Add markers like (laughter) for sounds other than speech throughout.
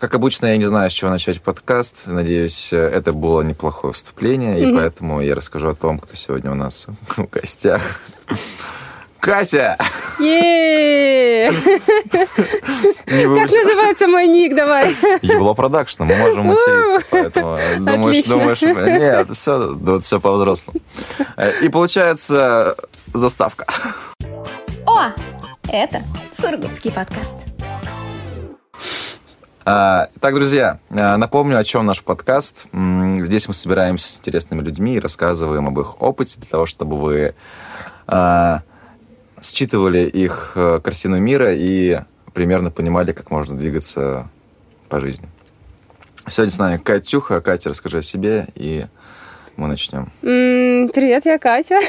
Как обычно, я не знаю, с чего начать подкаст. Надеюсь, это было неплохое вступление, и поэтому я расскажу о том, кто сегодня у нас (laughs) в гостях. Катя! Как называется мой ник, давай? Ебло продакшн, мы можем материться, поэтому думаешь, думаешь, нет, все, все по-взрослому. И получается заставка. О, это Сургутский подкаст. А, так, друзья, а, напомню, о чем наш подкаст. Здесь мы собираемся с интересными людьми и рассказываем об их опыте для того, чтобы вы а, считывали их э, картину мира и примерно понимали, как можно двигаться по жизни. Сегодня с нами Катюха. Катя, расскажи о себе и мы начнем. Привет, я Катя.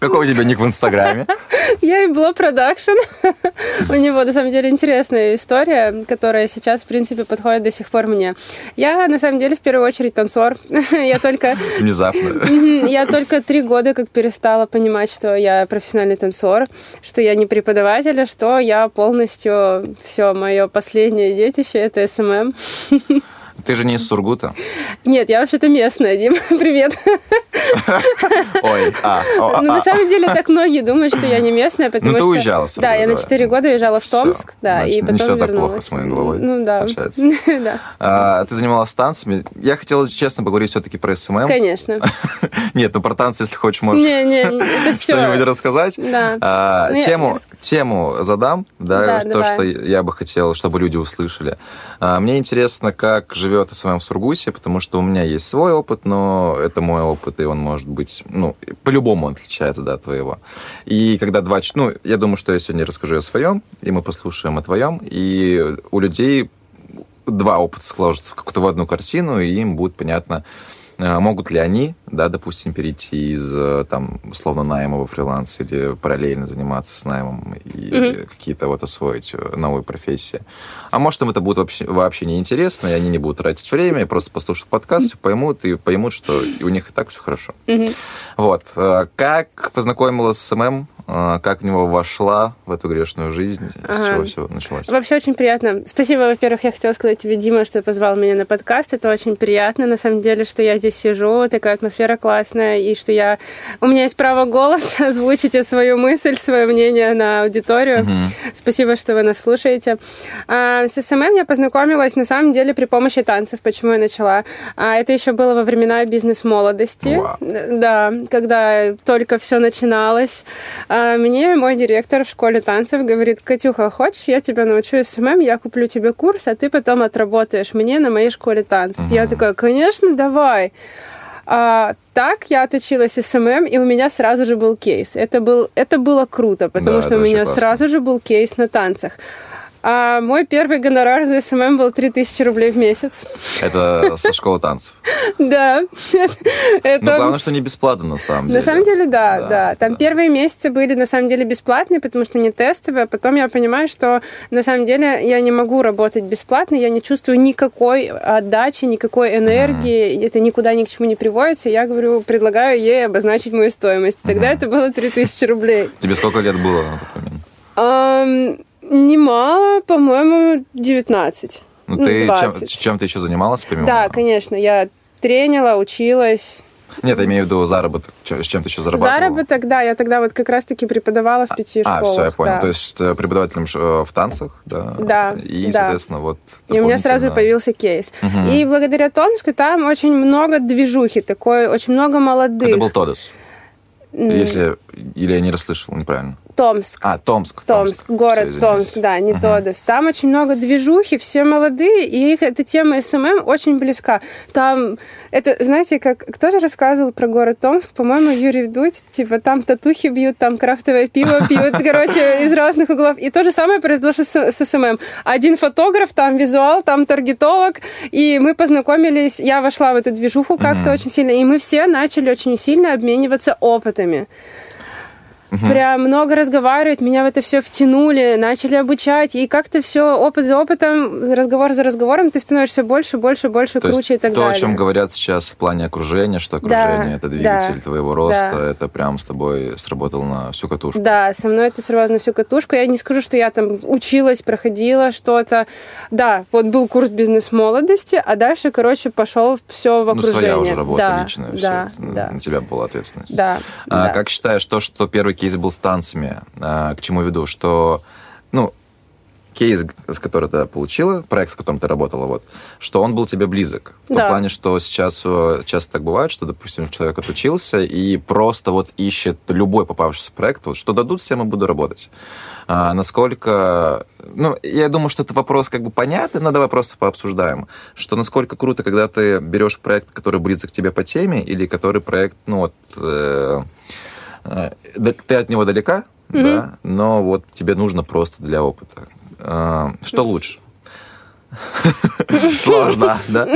Какой у тебя ник в Инстаграме? Я и Бло Production. У него, на самом деле, интересная история, которая сейчас, в принципе, подходит до сих пор мне. Я, на самом деле, в первую очередь танцор. Я только... Внезапно. Я только три года как перестала понимать, что я профессиональный танцор, что я не преподаватель, а что я полностью... Все, мое последнее детище — это SMM. Ты же не из Сургута? Нет, я вообще-то местная, Дим. (laughs) Привет. Ой, а. Ну, на самом деле, так многие думают, что я не местная, потому что... Ну, ты уезжала Да, я на 4 года уезжала в Томск, да, и потом Не все так плохо с моей головой, Ну, да. получается. (laughs) Да. А, ты занималась танцами. Я хотела, честно, поговорить все-таки про SMM. Конечно. (laughs) Нет, ну про танцы, если хочешь, можешь не, не, это все. что-нибудь рассказать. Да. А, ну, тему, тему задам, да, то, что я бы хотел, чтобы люди услышали. А, мне интересно, как живет SMM в Сургуте, потому что у меня есть свой опыт, но это мой опыт, и он может быть, ну, по-любому он отличается, да, от твоего. И когда два... Ну, я думаю, что я сегодня расскажу о своем, и мы послушаем о твоем, и у людей два опыта сложатся в какую-то в одну картину, и им будет понятно, могут ли они, да, допустим, перейти из, э, там, условно, найма во фриланс или параллельно заниматься с наймом и mm-hmm. какие-то вот освоить э, новые профессии. А может, им это будет вообще, вообще неинтересно, и они не будут тратить время, просто послушают подкаст, mm-hmm. поймут, и поймут, что у них и так все хорошо. Mm-hmm. Вот. Э, как познакомилась с ММ? Как в него вошла в эту грешную жизнь? Ага. С чего все началось? Вообще очень приятно. Спасибо, во-первых, я хотела сказать тебе, Дима, что позвал меня на подкаст. Это очень приятно, на самом деле, что я здесь сижу, такая атмосфера классная, и что я... У меня есть право голоса (laughs) озвучить свою мысль, свое мнение на аудиторию. Mm-hmm. Спасибо, что вы нас слушаете. А, с SMM я познакомилась, на самом деле, при помощи танцев. Почему я начала? А, это еще было во времена бизнес-молодости. Wow. Да, когда только все начиналось. А, мне мой директор в школе танцев говорит, Катюха, хочешь, я тебя научу SMM, я куплю тебе курс, а ты потом отработаешь мне на моей школе танцев. Mm-hmm. Я такая, конечно, давай. А, так я отучилась SMM, и у меня сразу же был кейс. Это, был, это было круто, потому да, что у меня классно. сразу же был кейс на танцах. А мой первый гонорар за SMM был 3000 рублей в месяц. Это со школы танцев? (laughs) Да. Это... Но главное, что не бесплатно на самом деле. На самом деле, да, да. Там первые месяцы были на самом деле бесплатные, потому что не тестовые. А потом я понимаю, что на самом деле я не могу работать бесплатно, я не чувствую никакой отдачи, никакой энергии, это никуда ни к чему не приводится. Я говорю, предлагаю ей обозначить мою стоимость. Тогда это было 3000 рублей. Тебе сколько лет было на тот момент? Немало, по-моему, 19. Ну, ну ты чем, чем ты еще занималась помимо? Да, конечно, я тренила, училась. Нет, я имею в виду заработок. С чем ты еще зарабатывала? Заработок, да. Я тогда вот как раз-таки преподавала в пяти а, школах. А, все, я понял. Да. То есть э, преподавателем э, в танцах, да? Да. И, да. соответственно, вот... И у меня сразу появился кейс. Угу. И благодаря Томску там очень много движухи такой, очень много молодых. Это был Тодос? Если... Или я не расслышал неправильно? Томск. А, Томск. Томск, Томск город все, Томск, да, не угу. Тодос. Там очень много движухи, все молодые, и их эта тема SMM очень близка. Там, это, знаете, как кто же рассказывал про город Томск? По-моему, Юрий вДудь, типа, там татухи бьют, там крафтовое пиво пьют, (laughs) короче, из разных углов. И то же самое произошло с, с SMM. Один фотограф, там визуал, там таргетолог, и мы познакомились, я вошла в эту движуху как-то очень сильно, и мы все начали очень сильно обмениваться опытами. Угу. Прям много разговаривать, меня в это все втянули, начали обучать, и как-то все опыт за опытом, разговор за разговором, ты становишься больше, больше, больше, то круче и так то, далее. То, о чем говорят сейчас в плане окружения, что окружение да, это двигатель да, твоего роста, да. это прям с тобой сработало на всю катушку. Да, со мной это сработало на всю катушку. Я не скажу, что я там училась, проходила что-то. Да, вот был курс бизнес-молодости, а дальше, короче, пошел все в окружение. Ну, своя уже работа да, личная, да, все. Да. У тебя была ответственность. Да, а, да. Как считаешь, то, что первый кейс был с танцами, а, к чему веду, что, ну, кейс, с которым ты получила, проект, с которым ты работала, вот, что он был тебе близок. В да. том плане, что сейчас э, часто так бывает, что, допустим, человек отучился и просто вот ищет любой попавшийся проект, вот, что дадут, с тем и буду работать. А, насколько... Ну, я думаю, что это вопрос как бы понятный, но давай просто пообсуждаем. Что насколько круто, когда ты берешь проект, который близок к тебе по теме, или который проект, ну, вот... Э, ты от него далека, mm-hmm. да, но вот тебе нужно просто для опыта. А, что лучше? (laughs) Сложно, да?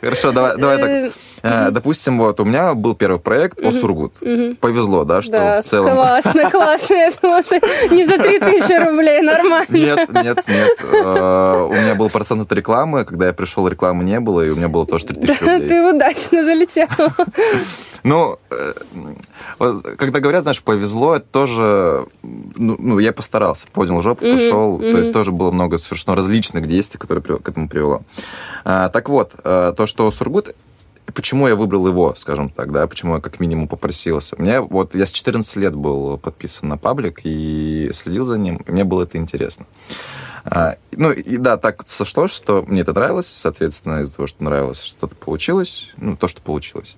Хорошо, давай, давай так. Э, допустим, вот у меня был первый проект о Сургут. Повезло, да, что да, в целом... классно, классно. Слушай, не за 3000 рублей, нормально. Нет, нет, нет. Э, у меня был процент от рекламы. Когда я пришел, рекламы не было, и у меня было тоже 3000 рублей. Ты удачно залетел. Ну, э, когда говорят, знаешь, повезло, это тоже... Ну, ну я постарался, поднял жопу, пошел. То есть тоже было много совершенно различных действий, которые к этому привело. Так вот, то, что Сургут почему я выбрал его, скажем так, да, почему я как минимум попросился. Мне вот, я с 14 лет был подписан на паблик и следил за ним, и мне было это интересно. А, ну, и да, так сошло, что мне это нравилось, соответственно, из-за того, что нравилось, что-то получилось, ну, то, что получилось.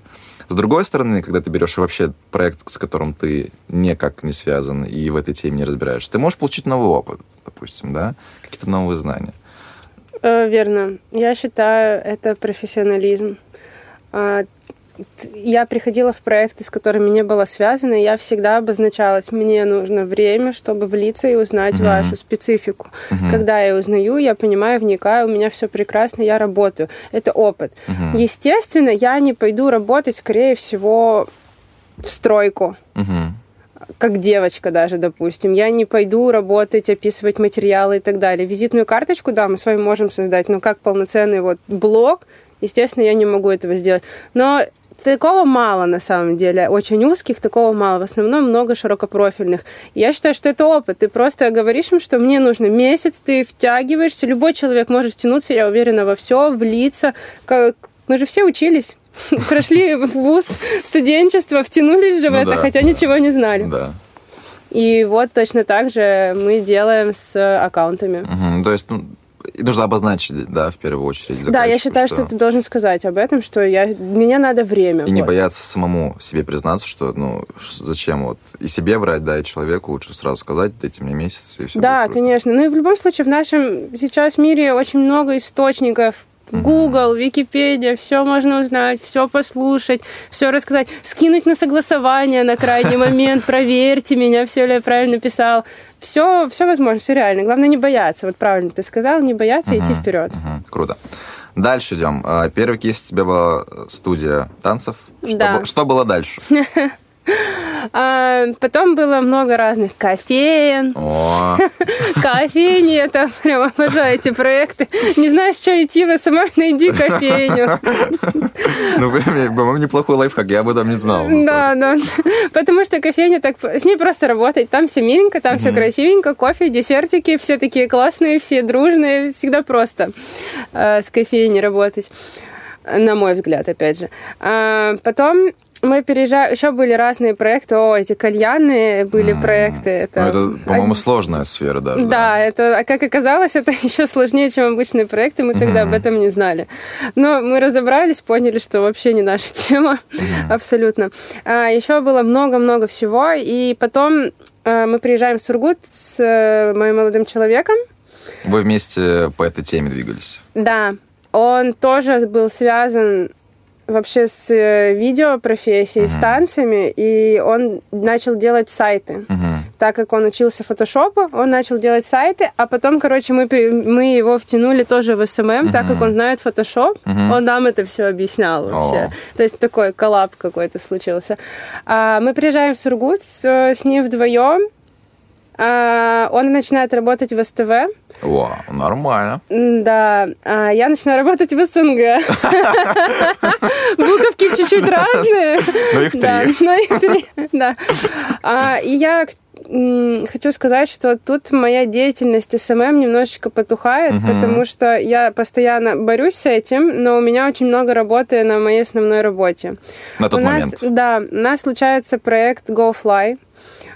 С другой стороны, когда ты берешь вообще проект, с которым ты никак не связан и в этой теме не разбираешься, ты можешь получить новый опыт, допустим, да, какие-то новые знания. Э, верно. Я считаю, это профессионализм. А, я приходила в проекты, с которыми не было связано, и я всегда обозначалась, мне нужно время, чтобы влиться и узнать uh-huh. вашу специфику. Uh-huh. Когда я узнаю, я понимаю, вникаю, у меня все прекрасно, я работаю. Это опыт. Uh-huh. Естественно, я не пойду работать, скорее всего, в стройку. Uh-huh как девочка даже, допустим. Я не пойду работать, описывать материалы и так далее. Визитную карточку, да, мы с вами можем создать, но как полноценный вот блок, Естественно, я не могу этого сделать. Но такого мало на самом деле. Очень узких такого мало. В основном много широкопрофильных. Я считаю, что это опыт. Ты просто говоришь им, что мне нужно месяц, ты втягиваешься. Любой человек может втянуться, я уверена, во все, влиться. Как... Мы же все учились. (laughs) Прошли вуз, студенчество, втянулись же в ну это, хотя ничего не знали. И вот точно так же мы делаем с аккаунтами. то есть, ну, и нужно обозначить, да, в первую очередь. Да, я считаю, что... что ты должен сказать об этом, что я, мне надо время. И вот. не бояться самому себе признаться, что, ну, зачем вот и себе врать, да, и человеку лучше сразу сказать, дайте мне месяц, и все Да, конечно. Ну и в любом случае в нашем сейчас мире очень много источников, Google, Википедия, все можно узнать, все послушать, все рассказать, скинуть на согласование на крайний (laughs) момент, проверьте меня, все ли я правильно писал. Все, все возможно, все реально. Главное не бояться. Вот правильно ты сказал, не бояться и идти вперед. Круто. Дальше идем. А, первый кейс у тебя была студия танцев. Что, да. что было дальше? (laughs) А, потом было много разных кофеен. (laughs) Кофейни, это прям обожаю эти проекты. Не знаешь, что идти, вы сама найди кофейню. (laughs) Ну, по-моему, неплохой лайфхак, я об этом не знал. Да, да. (laughs) Потому что кофейня так... С ней просто работать. Там все миленько, там все красивенько, кофе, десертики, все такие классные, все дружные. Всегда просто э, с кофейней работать на мой взгляд, опять же. А потом мы переезжаем, еще были разные проекты, о, эти кальянные были mm. проекты. Это, ну, это по-моему, сложная сфера даже. Да, да, это, а как оказалось, (laughs) это еще сложнее, чем обычные проекты, мы тогда mm-hmm. об этом не знали. Но мы разобрались, поняли, что вообще не наша (laughs) тема, mm-hmm. абсолютно. А, еще было много-много всего, и потом а, мы приезжаем в Сургут с а, моим молодым человеком. Вы вместе по этой теме двигались? Да, он тоже был связан вообще с э, видеопрофессией, uh-huh. с танцами, и он начал делать сайты. Uh-huh. так как он учился фотошопу, он начал делать сайты, а потом, короче, мы, мы его втянули тоже в СММ, mm-hmm. так как он знает фотошоп, mm-hmm. он нам это все объяснял вообще. О. То есть такой collab какой-то случился. А, мы приезжаем в Сургут с, с ним вдвоем, он начинает работать в СТВ. Вау, нормально. Да, а я начинаю работать в СНГ. Буковки чуть-чуть разные. Но их три. но их три, да. А, и я хочу сказать, что тут моя деятельность СММ немножечко потухает, угу. потому что я постоянно борюсь с этим, но у меня очень много работы на моей основной работе. На тот момент. У нас, да, у нас случается проект GoFly.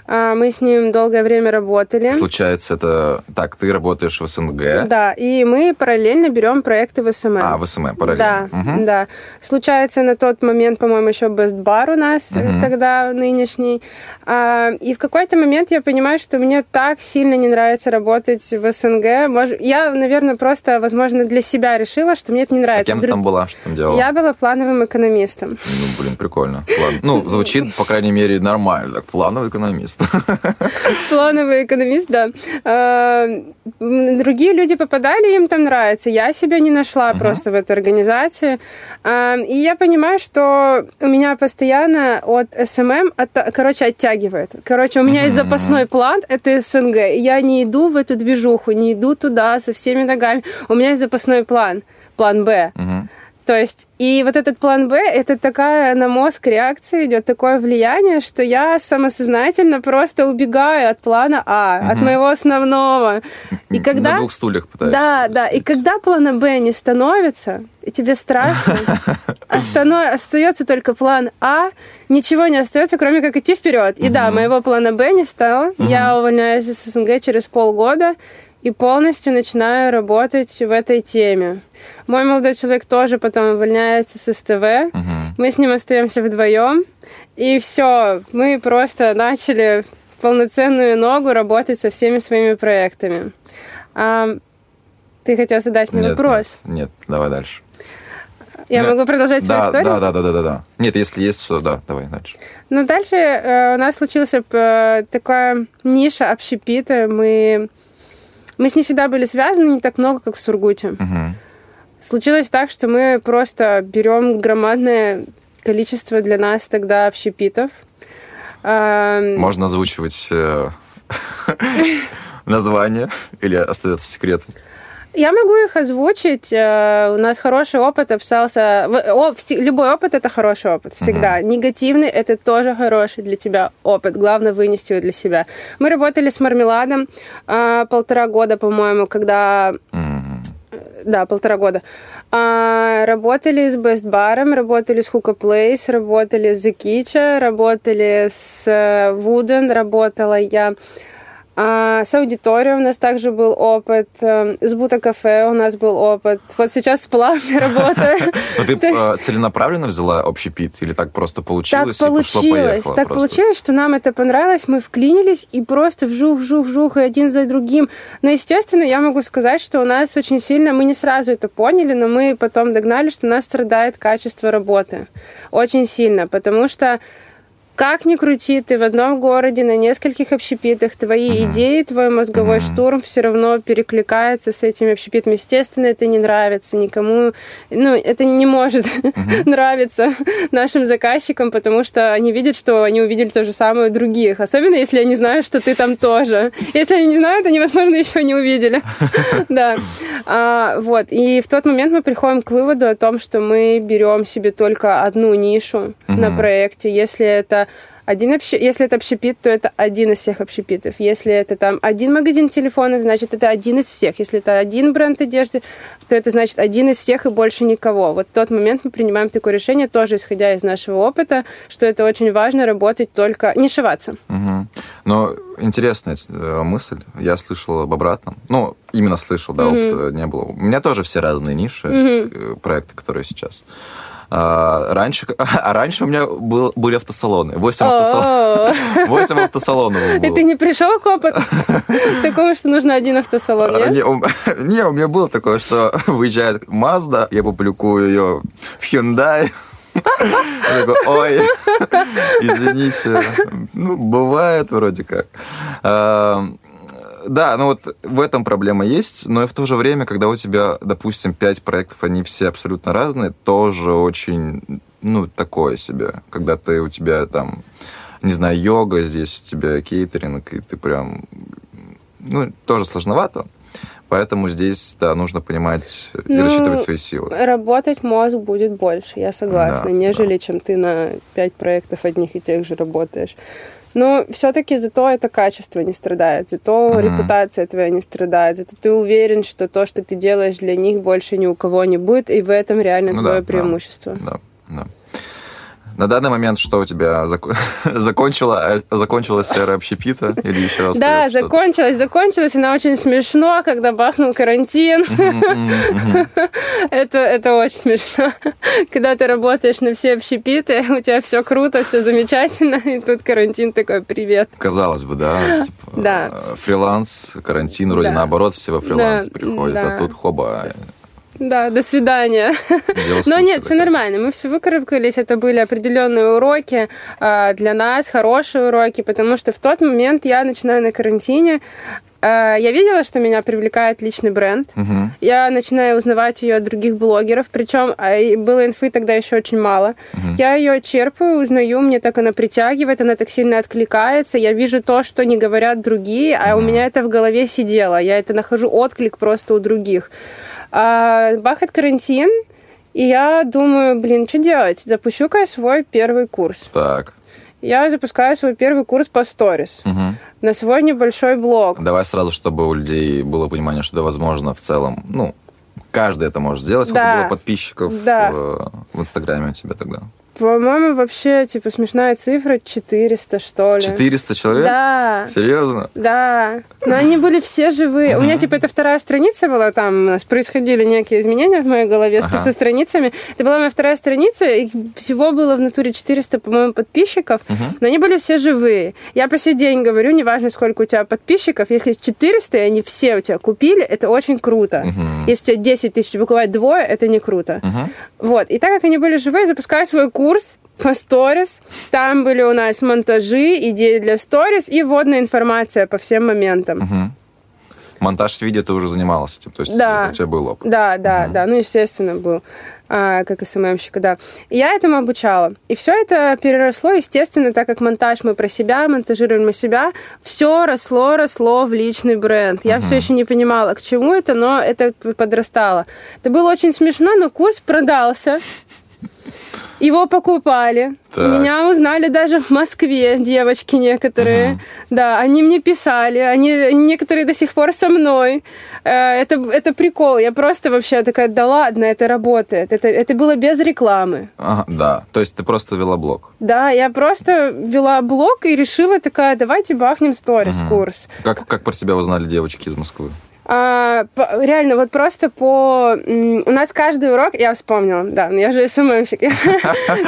А, мы с ним долгое время работали. Случается это... Так, ты работаешь в СНГ. Да, и мы параллельно берем проекты в СММ. А, в СММ параллельно. Да, угу. да. Случается на тот момент, по-моему, еще Best Bar у нас угу. тогда нынешний. А, и в какой-то момент я понимаю, что мне так сильно не нравится работать в СНГ. Я, наверное, просто, возможно, для себя решила, что мне это не нравится. А кем ты там была? Что там делала? Я была плановым экономистом. Ну, блин, прикольно. План... Ну, звучит, по крайней мере, нормально. Так, плановый экономист экономист. Плановый (laughs) экономист, да. А, другие люди попадали, им там нравится. Я себя не нашла uh-huh. просто в этой организации. А, и я понимаю, что у меня постоянно от СММ, от, короче, оттягивает. Короче, у меня есть запасной план, это СНГ. Я не иду в эту движуху, не иду туда со всеми ногами. У меня есть запасной план, план Б. Uh-huh. То есть, и вот этот план Б, это такая на мозг реакция идет, такое влияние, что я самосознательно просто убегаю от плана А, угу. от моего основного. И когда... На двух стульях пытаешься. Да, да, и когда плана Б не становится, и тебе страшно, (laughs) остается только план А, ничего не остается, кроме как идти вперед. И да, моего плана Б не стало. Я увольняюсь из СНГ через полгода, и полностью начинаю работать в этой теме. Мой молодой человек тоже потом увольняется с СТВ. Угу. Мы с ним остаемся вдвоем. И все, мы просто начали полноценную ногу работать со всеми своими проектами. А, ты хотел задать мне нет, вопрос? Нет, нет, давай дальше. Я нет. могу продолжать да, свою историю? Да, да, да, да, да. Нет, если есть, то да, давай дальше. Ну, дальше э, у нас случился э, такая ниша общепита. Мы мы с ней всегда были связаны не так много, как в Сургуте. Угу. Случилось так, что мы просто берем громадное количество для нас тогда общепитов. Можно озвучивать э, (laughs) название или остается секретом? Я могу их озвучить. Э, у нас хороший опыт общался. Любой опыт это хороший опыт всегда. Uh-huh. Негативный это тоже хороший для тебя опыт. Главное вынести его для себя. Мы работали с мармеладом э, полтора года, по-моему, когда uh-huh. да полтора года. А, работали с Best Bar, работали с Hookah Place, работали с The Kitchen, работали с Wooden, работала я а с аудиторией у нас также был опыт, эм, с Бута кафе у нас был опыт. Вот сейчас с плавной работаю. (laughs) Но ты э, целенаправленно взяла общий пит или так просто получилось? Так получилось, так получилось, что нам это понравилось, мы вклинились и просто вжух-вжух-вжух, и один за другим. Но, естественно, я могу сказать, что у нас очень сильно, мы не сразу это поняли, но мы потом догнали, что у нас страдает качество работы. Очень сильно, потому что как ни крути, ты в одном городе, на нескольких общепитах, твои uh-huh. идеи, твой мозговой uh-huh. штурм все равно перекликается с этими общепитами. Естественно, это не нравится никому. Ну, это не может uh-huh. (laughs) нравиться нашим заказчикам, потому что они видят, что они увидели то же самое у других. Особенно, если они знают, что ты там тоже. Если они не знают, они, возможно, еще не увидели. (laughs) Да. А, вот. И в тот момент мы приходим к выводу о том, что мы берем себе только одну нишу на проекте. Если это один общ... Если это общепит, то это один из всех общепитов. Если это там один магазин телефонов, значит, это один из всех. Если это один бренд одежды, то это значит один из всех и больше никого. Вот в тот момент мы принимаем такое решение, тоже исходя из нашего опыта, что это очень важно работать только, не шиваться. Угу. Но интересная э, мысль. Я слышал об обратном. Ну, именно слышал, да, угу. опыта не было. У меня тоже все разные ниши, угу. проекты, которые сейчас. А, раньше, (laughs) а раньше у меня был, были автосалоны. 8 (laughs) автосалонов. 8 автосалонов было. И ты не пришел к опыту (laughs) такому, что нужно один автосалон, нет? Не, у меня было такое, что выезжает Mazda, я публикую ее в Hyundai, такой, ой, извините. Ну, бывает вроде как. Да, ну вот в этом проблема есть, но и в то же время, когда у тебя, допустим, пять проектов, они все абсолютно разные, тоже очень, ну, такое себе. Когда ты, у тебя там, не знаю, йога, здесь у тебя кейтеринг, и ты прям, ну, тоже сложновато. Поэтому здесь, да, нужно понимать и ну, рассчитывать свои силы. Работать мозг будет больше, я согласна, да, нежели да. чем ты на пять проектов одних и тех же работаешь. Но все-таки зато это качество не страдает, зато mm-hmm. репутация твоя не страдает, зато ты уверен, что то, что ты делаешь для них, больше ни у кого не будет, и в этом реально ну, твое да, преимущество. Да, да. На данный момент что у тебя зак... (laughs) закончила, закончилась эра общепита или еще остается Да, закончилась, закончилась. Она очень смешно, когда бахнул карантин. (laughs) это, это очень смешно. когда ты работаешь на все общепиты, у тебя все круто, все замечательно, и тут карантин такой, привет. Казалось бы, да? (laughs) Типа, да. Фриланс, карантин, вроде наоборот, все во фриланс приходят, а тут хоба, да, до свидания. Но нет, все нормально. Мы все выкарабкались. Это были определенные уроки э, для нас, хорошие уроки, потому что в тот момент я начинаю на карантине. Э, я видела, что меня привлекает личный бренд. Угу. Я начинаю узнавать ее от других блогеров, причем э, было инфы тогда еще очень мало. Угу. Я ее черпаю, узнаю, мне так она притягивает, она так сильно откликается. Я вижу то, что не говорят другие, а угу. у меня это в голове сидело. Я это нахожу отклик просто у других. А, бахает карантин, и я думаю, блин, что делать? Запущу-ка я свой первый курс. Так. Я запускаю свой первый курс по сторис. Угу. На свой небольшой блог. Давай сразу, чтобы у людей было понимание, что да, возможно, в целом, ну, каждый это может сделать. Сколько да. было подписчиков да. в, в Инстаграме у тебя тогда? По-моему, вообще, типа, смешная цифра 400, что ли. 400 человек? Да. Серьезно? Да. Но они были все живые. У меня, типа, это вторая страница была, там у нас происходили некие изменения в моей голове ага. со страницами. Это была моя вторая страница, и всего было в натуре 400, по-моему, подписчиков, но они были все живые. Я по сей день говорю, неважно, сколько у тебя подписчиков, если 400, и они все у тебя купили, это очень круто. Если у тебя 10 тысяч буквально двое, это не круто. Вот. И так как они были живые, запускаю свой курс, курс по сторис. Там были у нас монтажи, идеи для сторис и вводная информация по всем моментам. Угу. Монтаж с видео ты уже занималась этим, то есть да. у тебя был опыт. Да, да, угу. да, ну, естественно, был а, как СММщика, да. Я этому обучала. И все это переросло, естественно, так как монтаж мы про себя, монтажируем мы себя, все росло, росло в личный бренд. Я uh-huh. все еще не понимала, к чему это, но это подрастало. Это было очень смешно, но курс продался. Его покупали. Так. Меня узнали даже в Москве девочки некоторые. Угу. Да, они мне писали, они некоторые до сих пор со мной. Э, это, это прикол. Я просто вообще такая, да ладно, это работает. Это, это было без рекламы. Ага, да, то есть ты просто вела блог. Да, я просто вела блог и решила такая, давайте бахнем сторис угу. курс. Как, как про тебя узнали девочки из Москвы? А, реально, вот просто по... У нас каждый урок, я вспомнила, да, я же СММщик. (laughs)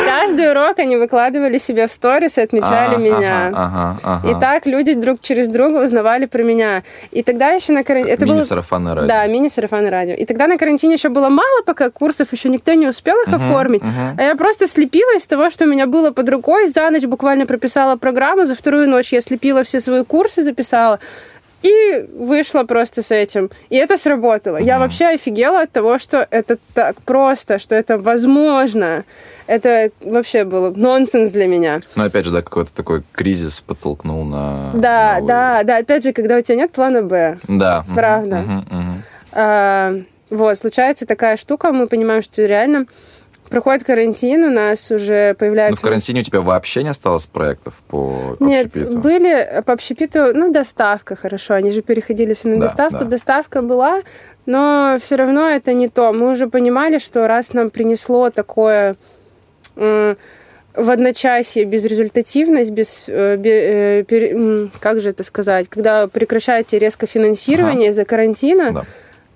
Каждый урок они выкладывали себе в сторис и отмечали меня. И так люди друг через друга узнавали про меня. И тогда еще на карантине... Мини-сарафанное радио. Да, мини-сарафанное радио. И тогда на карантине еще было мало пока курсов, еще никто не успел их оформить. А я просто слепила из того, что у меня было под рукой, за ночь буквально прописала программу, за вторую ночь я слепила все свои курсы, записала. И вышла просто с этим. И это сработало. Я вообще офигела от того, что это так просто, что это возможно. Это вообще было нонсенс для меня. Ну, опять же, да, какой-то такой кризис подтолкнул на... Да, новый... да, да. Опять же, когда у тебя нет плана Б. Да. Правда. Uh-huh, uh-huh. А, вот, случается такая штука, мы понимаем, что реально Проходит карантин, у нас уже появляется... Но в карантине у тебя вообще не осталось проектов по, Нет, общепиту? были по общепиту, ну, доставка, хорошо, они же переходили все на да, доставку. Да. Доставка была, но все равно это не то. Мы уже понимали, что раз нам принесло такое э, в одночасье безрезультативность, без, э, бе, э, как же это сказать, когда прекращаете резко финансирование ага. из-за карантина, да.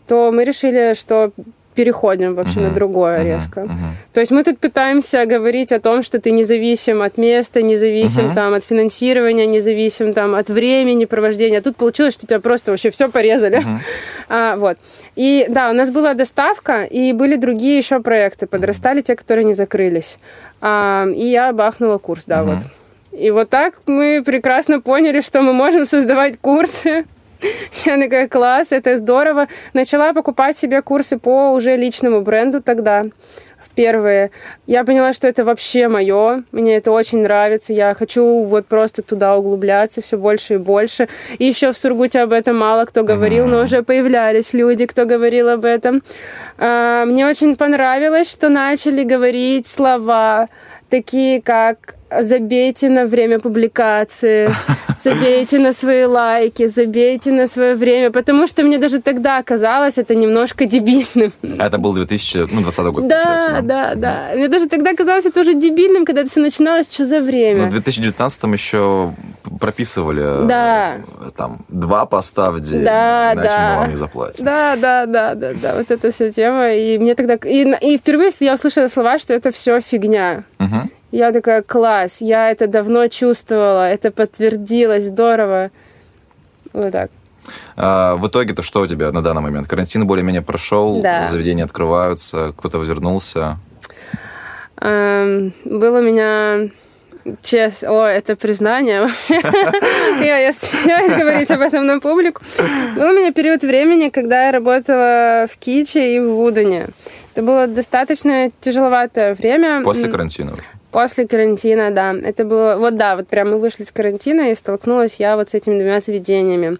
то мы решили, что переходим вообще uh-huh. на другое uh-huh. резко. Uh-huh. То есть мы тут пытаемся говорить о том, что ты независим от места, независим uh-huh. там от финансирования, независим там от времени провождения. А тут получилось, что тебя просто вообще все порезали. Uh-huh. (laughs) А, вот. И да, у нас была доставка, и были другие еще проекты. Подрастали те, которые не закрылись. А, и я бахнула курс, да, uh-huh. вот. И вот так мы прекрасно поняли, что мы можем создавать курсы (laughs) Я такая, класс, это здорово. Начала покупать себе курсы по уже личному бренду тогда первые. Я поняла, что это вообще мое, мне это очень нравится, я хочу вот просто туда углубляться все больше и больше. И еще в Сургуте об этом мало кто говорил, но уже появлялись люди, кто говорил об этом. А, мне очень понравилось, что начали говорить слова такие, как забейте на время публикации, (laughs) забейте на свои лайки, забейте на свое время, потому что мне даже тогда казалось это немножко дебильным. Это был 2020 ну, год, да, да, да. Мне даже тогда казалось это уже дебильным, когда это все начиналось, что за время. Ну, в 2019 еще прописывали да. там два поста в день, да, иначе да. мы вам не заплатим. Да, да, да, да, да, вот эта вся тема. И мне тогда... И, и впервые я услышала слова, что это все фигня. Угу. Я такая, класс, я это давно чувствовала, это подтвердилось, здорово. Вот так. А, в итоге-то что у тебя на данный момент? Карантин более-менее прошел, да. заведения открываются, кто-то возвернулся? Эм, был у меня Честно, о, это признание вообще. (laughs) я, я стесняюсь говорить об этом на публику. Был у меня период времени, когда я работала в Киче и в Вудене. Это было достаточно тяжеловатое время. После карантина? После карантина, да. Это было... Вот да, вот прям мы вышли с карантина, и столкнулась я вот с этими двумя заведениями.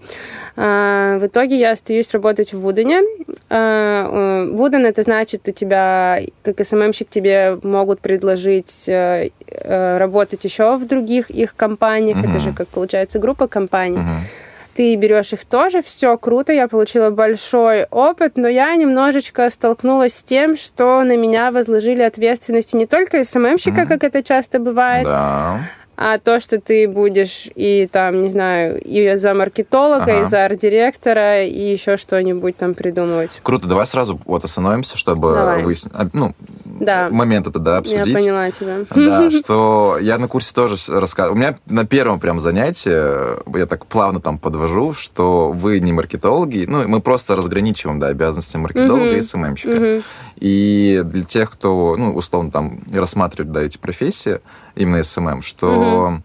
А, в итоге я остаюсь работать в Вудене. А, Вуден это значит, у тебя, как СММщик, тебе могут предложить э, э, работать еще в других их компаниях. Uh-huh. Это же, как получается, группа компаний. Uh-huh ты берешь их тоже, все круто, я получила большой опыт, но я немножечко столкнулась с тем, что на меня возложили ответственности не только СММщика, mm-hmm. как это часто бывает, да а то, что ты будешь и там, не знаю, и за маркетолога, ага. и за арт-директора, и еще что-нибудь там придумывать. Круто, давай сразу вот остановимся, чтобы выяснить, а, ну, да. момент это, да, обсудить. Я поняла тебя. Да, (laughs) что я на курсе тоже рассказывал. У меня на первом прям занятии, я так плавно там подвожу, что вы не маркетологи, ну, мы просто разграничиваем, да, обязанности маркетолога и СММщика. И для тех, кто, ну, условно, там, рассматривает, да, эти профессии, именно СММ, что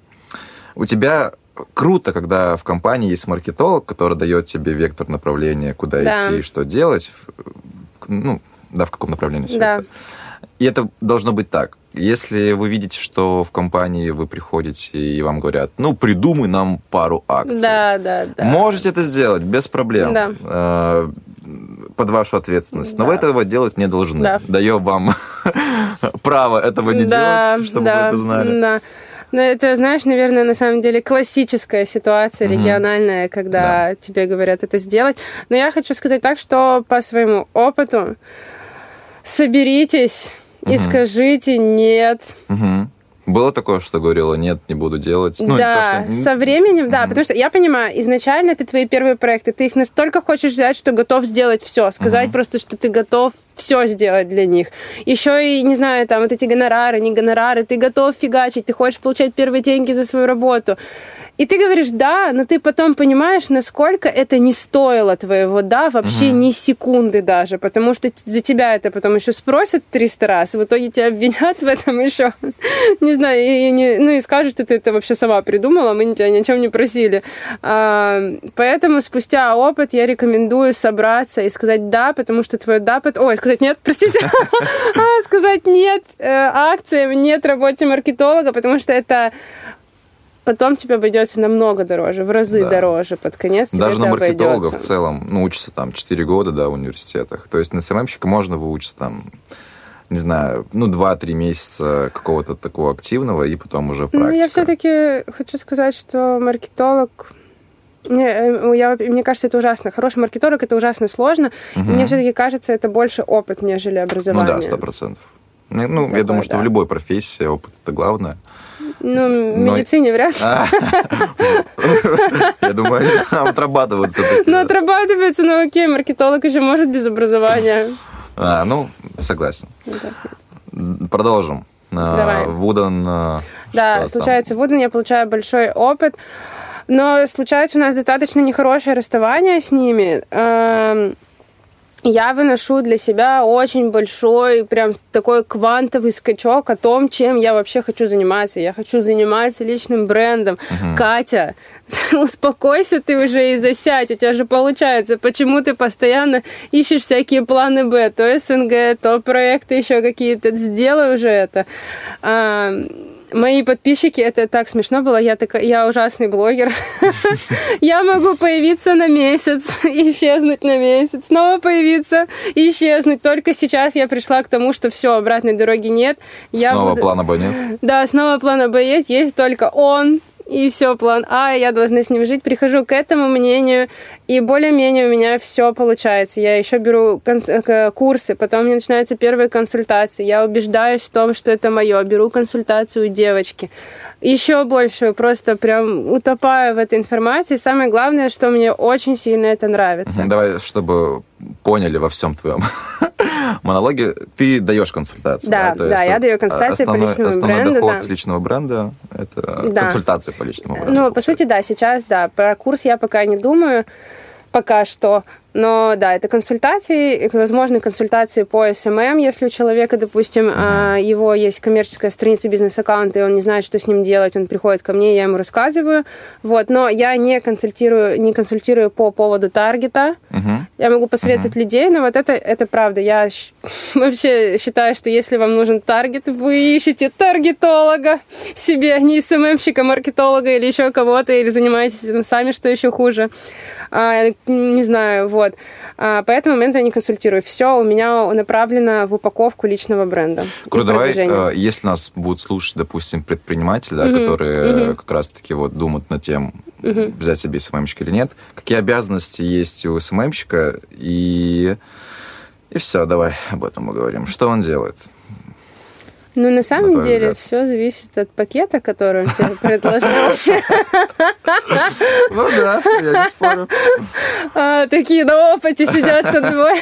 у тебя круто, когда в компании есть маркетолог, который дает тебе вектор направления, куда да. идти и что делать, ну, да, в каком направлении все да. это. И это должно быть так. Если вы видите, что в компании вы приходите и вам говорят, ну, придумай нам пару акций. Да, да, да. Можете это сделать без проблем. Да. Э, под вашу ответственность. Но да. вы этого делать не должны. Да. Даем вам (laughs) право этого не да, делать, чтобы да, вы это знали. Да. Но это, знаешь, наверное, на самом деле классическая ситуация региональная, когда да. тебе говорят это сделать. Но я хочу сказать так, что по своему опыту соберитесь. И скажите нет. Было такое, что говорила, нет, не буду делать? Ну, да, то, что... со временем, да, mm-hmm. потому что я понимаю, изначально это твои первые проекты, ты их настолько хочешь взять, что готов сделать все, сказать mm-hmm. просто, что ты готов все сделать для них. Еще и, не знаю, там вот эти гонорары, не гонорары, ты готов фигачить, ты хочешь получать первые деньги за свою работу. И ты говоришь да, но ты потом понимаешь, насколько это не стоило твоего да, вообще угу. ни секунды даже, потому что за тебя это потом еще спросят 300 раз, в итоге тебя обвинят в этом еще, (laughs) не знаю, и, и не, ну и скажут, что ты это вообще сама придумала, мы тебя ни о чем не просили. А, поэтому спустя опыт я рекомендую собраться и сказать да, потому что твой да, ой, сказать нет, простите, (laughs) а, сказать нет э, акциям, нет работе маркетолога, потому что это потом тебе обойдется намного дороже, в разы да. дороже под конец. Даже на маркетолога в целом ну, учатся там 4 года да, в университетах. То есть на СММщика можно выучиться там не знаю, ну, 2-3 месяца какого-то такого активного, и потом уже практика. Ну, я все-таки хочу сказать, что маркетолог... Мне, э, я, мне кажется, это ужасно. Хороший маркетолог — это ужасно сложно. Угу. мне все-таки кажется, это больше опыт, нежели образование. Ну да, сто процентов. Ну, Такое, я думаю, что да. в любой профессии опыт — это главное. Ну, в медицине вряд ли. А. Я думаю, отрабатываются. Ну, отрабатываются, но окей, маркетолог еще может без образования. А, ну, согласен. Продолжим. А, Давай. Вудан. А, да, случается, Вудан я получаю большой опыт, но случается у нас достаточно нехорошее расставание с ними. Я выношу для себя очень большой, прям такой квантовый скачок о том, чем я вообще хочу заниматься. Я хочу заниматься личным брендом. Угу. Катя, (laughs) успокойся ты уже и засядь. У тебя же получается. Почему ты постоянно ищешь всякие планы Б? То СНГ, то проекты еще какие-то. Сделай уже это. Мои подписчики, это так смешно было, я, такая, я ужасный блогер. (laughs) Я могу появиться на месяц, (laughs) исчезнуть на месяц, снова появиться, исчезнуть. Только сейчас я пришла к тому, что все, обратной дороги нет. Снова плана Б нет? Да, снова плана Б есть, есть только он, и все, план А, я должна с ним жить. Прихожу к этому мнению, и более-менее у меня все получается. Я еще беру курсы, потом у меня начинаются первые консультации. Я убеждаюсь в том, что это мое. Беру консультацию у девочки. Еще больше, просто прям утопаю в этой информации. Самое главное, что мне очень сильно это нравится. Давай, чтобы поняли во всем твоем (laughs) монологе, ты даешь консультации. Да, да, да я даю консультации основной, по личному основной бренду. доход да. с личного бренда – это да. консультации по личному бренду. Ну, по сути, да, сейчас, да. Про курс я пока не думаю, пока что. Но да, это консультации, возможно, консультации по SMM, если у человека, допустим, uh-huh. его есть коммерческая страница бизнес-аккаунта, и он не знает, что с ним делать, он приходит ко мне, я ему рассказываю. Вот, но я не консультирую, не консультирую по поводу таргета. Uh-huh. Я могу посоветовать uh-huh. людей, но вот это, это правда. Я (laughs) вообще считаю, что если вам нужен таргет, вы ищете таргетолога себе, не СММщика, маркетолога или еще кого-то, или занимаетесь этим сами, что еще хуже. А, не знаю, вот. Вот. А, по этому моменту я не консультирую. Все у меня направлено в упаковку личного бренда. Круто, давай, э, если нас будут слушать, допустим, предприниматели, да, угу, которые угу. как раз-таки вот думают над тем, угу. взять себе СММщик или нет, какие обязанности есть у СММщика, и, и все, давай об этом поговорим. Что он делает? Ну, на самом на деле, взгляд. все зависит от пакета, который он тебе предложил. Ну да, я не спорю. А, такие на опыте сидят тут двое.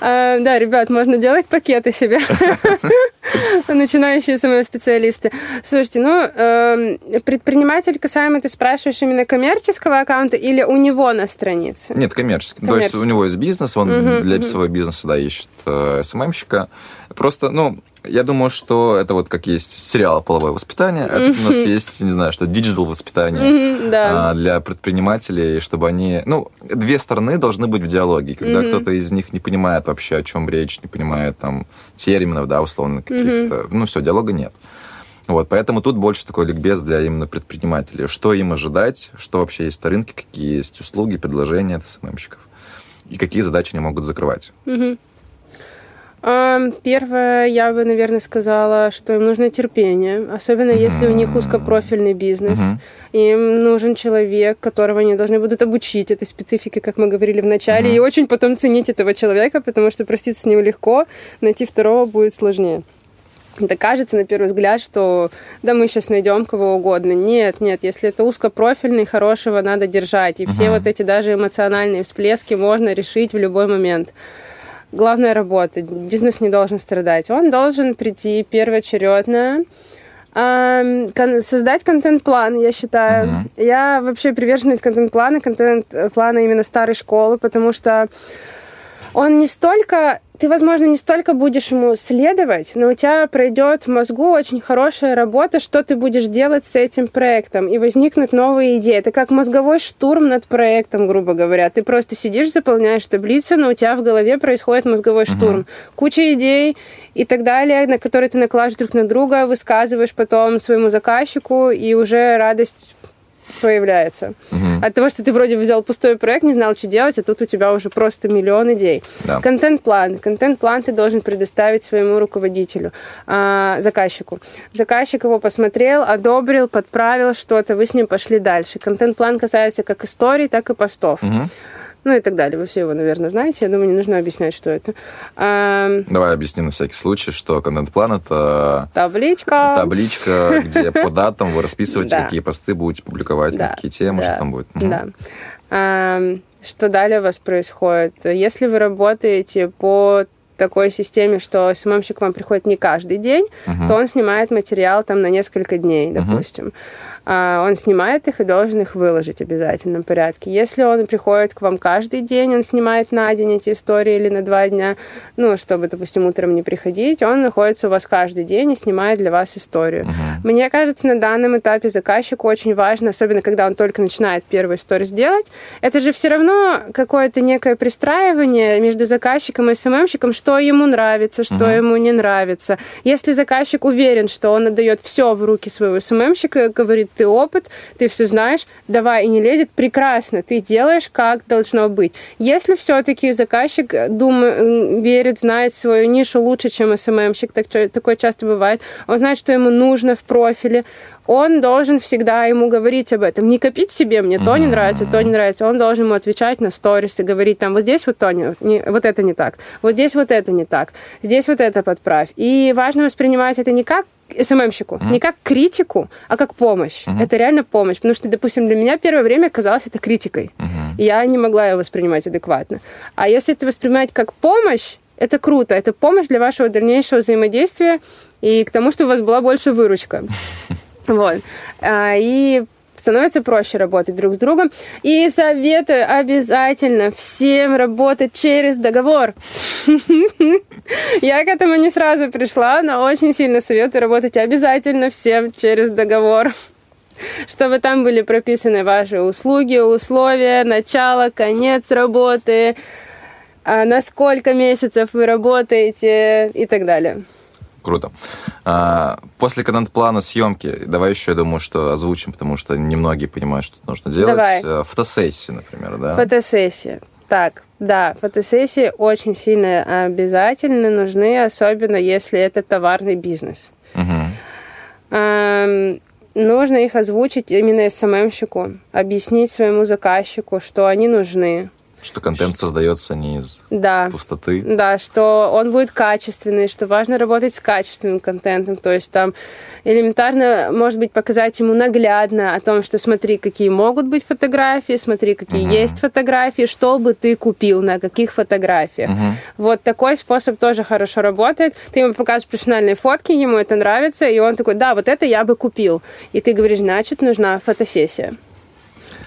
А, да, ребят, можно делать пакеты себе. Начинающие СММ-специалисты. Слушайте, ну, эм, предприниматель касаемо, ты спрашиваешь именно коммерческого аккаунта или у него на странице? Нет, коммерческий. То есть у него есть бизнес, он для своего бизнеса, да, ищет э, СММщика. Просто, ну, я думаю, что это вот как есть сериал «Половое воспитание», а тут у нас есть, не знаю, что digital воспитание да. для предпринимателей, чтобы они... Ну, две стороны должны быть в диалоге. Когда кто-то из них не понимает вообще, о чем речь, не понимает там терминов, да, условно, каких-то... Ну, все, диалога нет. Вот, поэтому тут больше такой ликбез для именно предпринимателей. Что им ожидать, что вообще есть на рынке, какие есть услуги, предложения от СММщиков, и какие задачи они могут закрывать. Угу. Первое, я бы, наверное, сказала, что им нужно терпение, особенно если у них узкопрофильный бизнес. Им нужен человек, которого они должны будут обучить этой специфике, как мы говорили в начале, и очень потом ценить этого человека, потому что проститься с ним легко, найти второго будет сложнее. Это кажется на первый взгляд, что да мы сейчас найдем кого угодно. Нет, нет, если это узкопрофильный, хорошего надо держать. И uh-huh. все вот эти даже эмоциональные всплески можно решить в любой момент главная работа. Бизнес не должен страдать. Он должен прийти первоочередно, создать контент-план, я считаю. Uh-huh. Я вообще приверженец контент-плана, контент-плана именно старой школы, потому что он не столько ты, возможно, не столько будешь ему следовать, но у тебя пройдет в мозгу очень хорошая работа, что ты будешь делать с этим проектом, и возникнут новые идеи. Это как мозговой штурм над проектом, грубо говоря. Ты просто сидишь, заполняешь таблицу, но у тебя в голове происходит мозговой штурм. Uh-huh. Куча идей и так далее, на которые ты накладываешь друг на друга, высказываешь потом своему заказчику, и уже радость появляется. Угу. От того, что ты вроде взял пустой проект, не знал, что делать, а тут у тебя уже просто миллион идей. Да. Контент-план. Контент-план ты должен предоставить своему руководителю, а, заказчику. Заказчик его посмотрел, одобрил, подправил что-то, вы с ним пошли дальше. Контент-план касается как историй, так и постов. Угу ну и так далее. Вы все его, наверное, знаете. Я думаю, не нужно объяснять, что это. А... Давай объясним на всякий случай, что контент-план — это... Табличка. Табличка, где по (laughs) датам вы расписываете, какие посты будете публиковать, на какие темы, что там будет. Да. что далее у вас происходит. Если вы работаете по такой системе, что СММщик вам приходит не каждый день, uh-huh. то он снимает материал там на несколько дней, допустим. Uh-huh. А, он снимает их и должен их выложить в обязательном порядке. Если он приходит к вам каждый день, он снимает на день эти истории или на два дня, ну, чтобы, допустим, утром не приходить, он находится у вас каждый день и снимает для вас историю. Uh-huh. Мне кажется, на данном этапе заказчику очень важно, особенно когда он только начинает первую историю сделать, это же все равно какое-то некое пристраивание между заказчиком и СММщиком, что ему нравится, что uh-huh. ему не нравится. Если заказчик уверен, что он отдает все в руки своего СММщика, говорит, ты опыт, ты все знаешь, давай и не лезет, прекрасно, ты делаешь, как должно быть. Если все-таки заказчик думает, верит, знает свою нишу лучше, чем СММщик, так, такое часто бывает, он знает, что ему нужно в профиле, он должен всегда ему говорить об этом. Не копить себе, мне то не нравится, то не нравится. Он должен ему отвечать на сторис и говорить там, вот здесь вот то не, не, вот это не так, вот здесь вот это не так, здесь вот это подправь. И важно воспринимать это не как СММщику. Mm-hmm. Не как критику, а как помощь. Mm-hmm. Это реально помощь. Потому что, допустим, для меня первое время казалось это критикой. Mm-hmm. Я не могла ее воспринимать адекватно. А если это воспринимать как помощь, это круто. Это помощь для вашего дальнейшего взаимодействия и к тому, чтобы у вас была больше выручка. (laughs) Вот. А, и становится проще работать друг с другом. И советую обязательно всем работать через договор. (laughs) Я к этому не сразу пришла, но очень сильно советую работать обязательно всем через договор чтобы там были прописаны ваши услуги, условия, начало, конец работы, а на сколько месяцев вы работаете и так далее. Круто. А, после контент-плана съемки, давай еще, я думаю, что озвучим, потому что немногие понимают, что нужно делать. Давай. Э, фотосессии, например, да? Фотосессия. Так, да, фотосессии очень сильно обязательно нужны, особенно если это товарный бизнес. Угу. Эм, нужно их озвучить именно СММщику, объяснить своему заказчику, что они нужны, что контент создается не из да. пустоты. Да, что он будет качественный, что важно работать с качественным контентом. То есть там элементарно, может быть, показать ему наглядно о том, что смотри, какие могут быть фотографии, смотри, какие угу. есть фотографии, что бы ты купил, на каких фотографиях. Угу. Вот такой способ тоже хорошо работает. Ты ему показываешь профессиональные фотки, ему это нравится, и он такой, да, вот это я бы купил. И ты говоришь, значит, нужна фотосессия.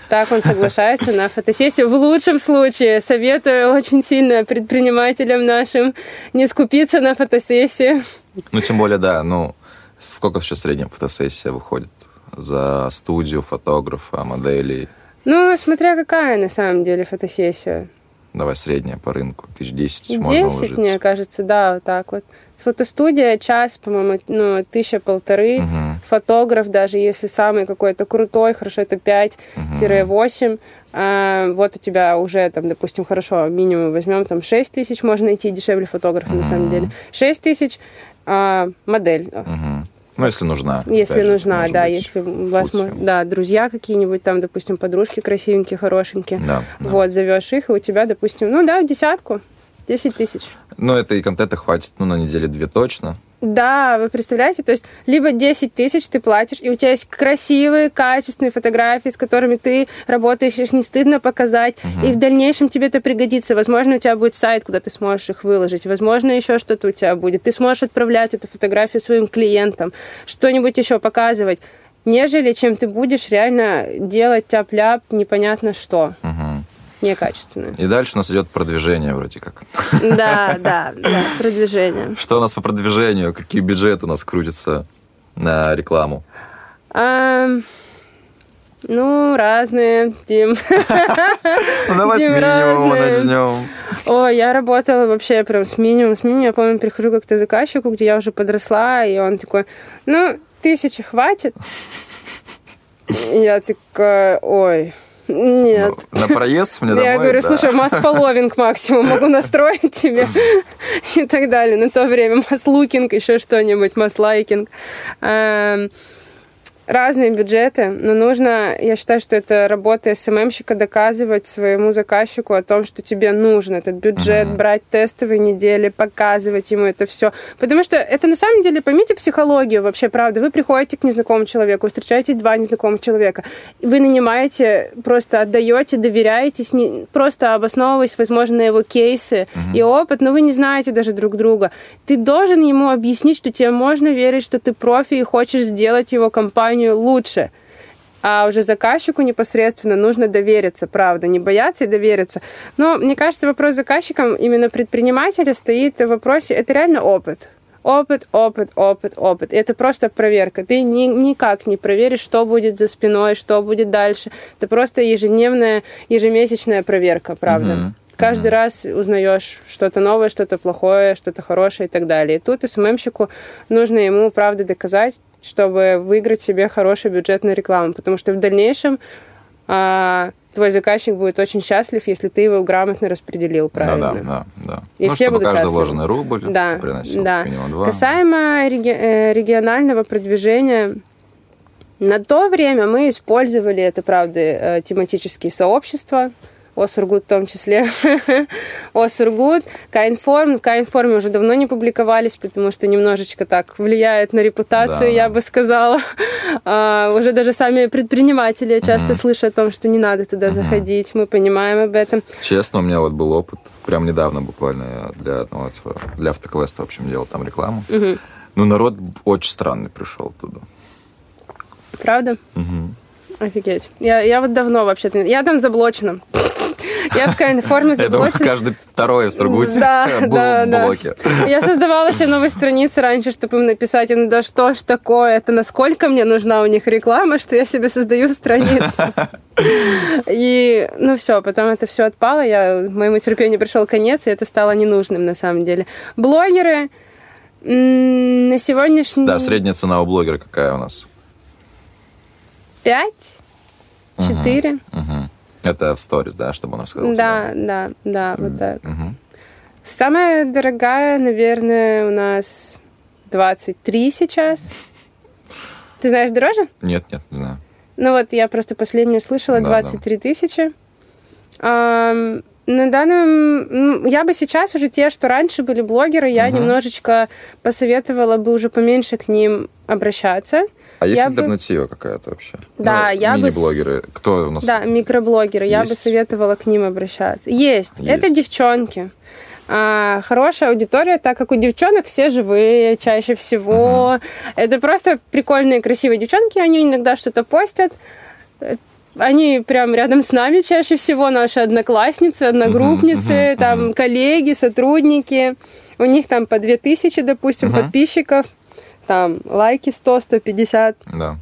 Так он соглашается на фотосессию. В лучшем случае советую очень сильно предпринимателям нашим не скупиться на фотосессию. Ну, тем более, да, ну, сколько сейчас средняя фотосессия выходит за студию, фотографа, моделей? Ну, смотря какая на самом деле фотосессия. Давай средняя по рынку, тысяч десять можно уложиться. мне кажется, да, вот так вот. Фотостудия час, по-моему, ну, тысяча-полторы. Угу. Фотограф, даже если самый какой-то крутой, хорошо, это 5-8. Угу. А, вот у тебя уже, там, допустим, хорошо, минимум возьмем, там, 6 тысяч можно найти, дешевле фотографа, угу. на самом деле. 6 тысяч а, модель. Угу. Ну, если нужна. Если же, нужна, да. Если у вас, да, друзья какие-нибудь там, допустим, подружки красивенькие, хорошенькие. Да, да. Вот, зовешь их, и у тебя, допустим, ну да, десятку. 10 тысяч. Ну, это и контента хватит, ну, на неделе две точно. Да, вы представляете, то есть либо 10 тысяч ты платишь, и у тебя есть красивые, качественные фотографии, с которыми ты работаешь, их не стыдно показать, угу. и в дальнейшем тебе это пригодится. Возможно, у тебя будет сайт, куда ты сможешь их выложить, возможно, еще что-то у тебя будет. Ты сможешь отправлять эту фотографию своим клиентам, что-нибудь еще показывать, нежели чем ты будешь реально делать тяп-ляп непонятно что. Угу некачественную. И дальше у нас идет продвижение вроде как. Да, да, да, (laughs) продвижение. Что у нас по продвижению? Какие бюджеты у нас крутятся на рекламу? А, ну, разные, Дим. (laughs) Ну, давай Дим, с минимума начнем. О, я работала вообще прям с минимумом. С минимумом, я помню, прихожу как-то заказчику, где я уже подросла, и он такой, ну, тысячи хватит? (laughs) Я такая, ой, нет. Ну, на проезд мне домой? Я говорю, слушай, масс-фолловинг максимум могу настроить тебе (laughs) и так далее. На то время масс-лукинг, еще что-нибудь, масс-лайкинг. Эм, разные бюджеты, но нужно, я считаю, что это работа СММщика доказывать своему заказчику о том, что тебе нужен этот бюджет, uh-huh. брать тестовые недели, показывать ему это все. Потому что это на самом деле, поймите психологию вообще, правда. Вы приходите к незнакомому человеку, встречаете два незнакомых человека, вы нанимаете, просто отдаете, доверяетесь, не, просто обосновываясь, возможно, на его кейсы uh-huh. и опыт, но вы не знаете даже друг друга. Ты должен ему объяснить, что тебе можно верить, что ты профи и хочешь сделать его компанию компанию лучше. А уже заказчику непосредственно нужно довериться, правда, не бояться и довериться. Но мне кажется, вопрос заказчикам именно предпринимателя стоит в вопросе, это реально опыт. Опыт, опыт, опыт, опыт. И это просто проверка. Ты ни, никак не проверишь, что будет за спиной, что будет дальше. Это просто ежедневная, ежемесячная проверка, правда. Mm-hmm. Каждый mm-hmm. раз узнаешь что-то новое, что-то плохое, что-то хорошее и так далее. И тут СММщику нужно ему, правда, доказать, чтобы выиграть себе хороший бюджет на рекламу, потому что в дальнейшем а, твой заказчик будет очень счастлив, если ты его грамотно распределил правильно. Да, да, да. И ну, все чтобы будут каждый счастливы. вложенный рубль да, приносил да. минимум два. Касаемо реги- э, регионального продвижения, на то время мы использовали, это правда, э, тематические сообщества, Осургут в том числе. (laughs) Осургут, Кайнформ. В Кайнформе уже давно не публиковались, потому что немножечко так влияет на репутацию, да. я бы сказала. А, уже даже сами предприниматели часто mm-hmm. слышат о том, что не надо туда mm-hmm. заходить. Мы понимаем об этом. Честно, у меня вот был опыт, прям недавно буквально для одного своего, для автоквеста, в общем, делал там рекламу. Mm-hmm. Ну, народ очень странный пришел туда. Правда? Угу. Офигеть. Я, я вот давно вообще-то... Я там заблочена. Я в какой-то форме заблочена. Думаю, каждый второй в Сургуте да, (laughs) был да, в блоке. Да. Я создавала себе новые страницы раньше, чтобы им написать, ну да что ж такое, это насколько мне нужна у них реклама, что я себе создаю страницу. (laughs) И, ну все, потом это все отпало, я, моему терпению пришел конец, и это стало ненужным на самом деле. Блогеры на сегодняшний... Да, средняя цена у блогера какая у нас? Пять? Четыре? Угу. Это в сторис, да, чтобы он рассказал? Да, тебе? да, да, вот так. Угу. Самая дорогая, наверное, у нас 23 сейчас. (laughs) Ты знаешь дороже? Нет, нет, не знаю. Ну вот, я просто последнюю слышала, 23 да, тысячи. А, на данном... Я бы сейчас уже те, что раньше были блогеры, я угу. немножечко посоветовала бы уже поменьше к ним обращаться. А есть я альтернатива бы... какая-то вообще? Да, ну, я мини-блогеры. бы... Кто у нас? Да, микроблогеры. Есть? Я бы советовала к ним обращаться. Есть. есть. Это девчонки. А, хорошая аудитория, так как у девчонок все живые чаще всего. Uh-huh. Это просто прикольные, красивые девчонки. Они иногда что-то постят. Они прям рядом с нами чаще всего, наши одноклассницы, одногруппницы, uh-huh, uh-huh, там коллеги, сотрудники. У них там по 2000, допустим, uh-huh. подписчиков там лайки 100, 150. Да.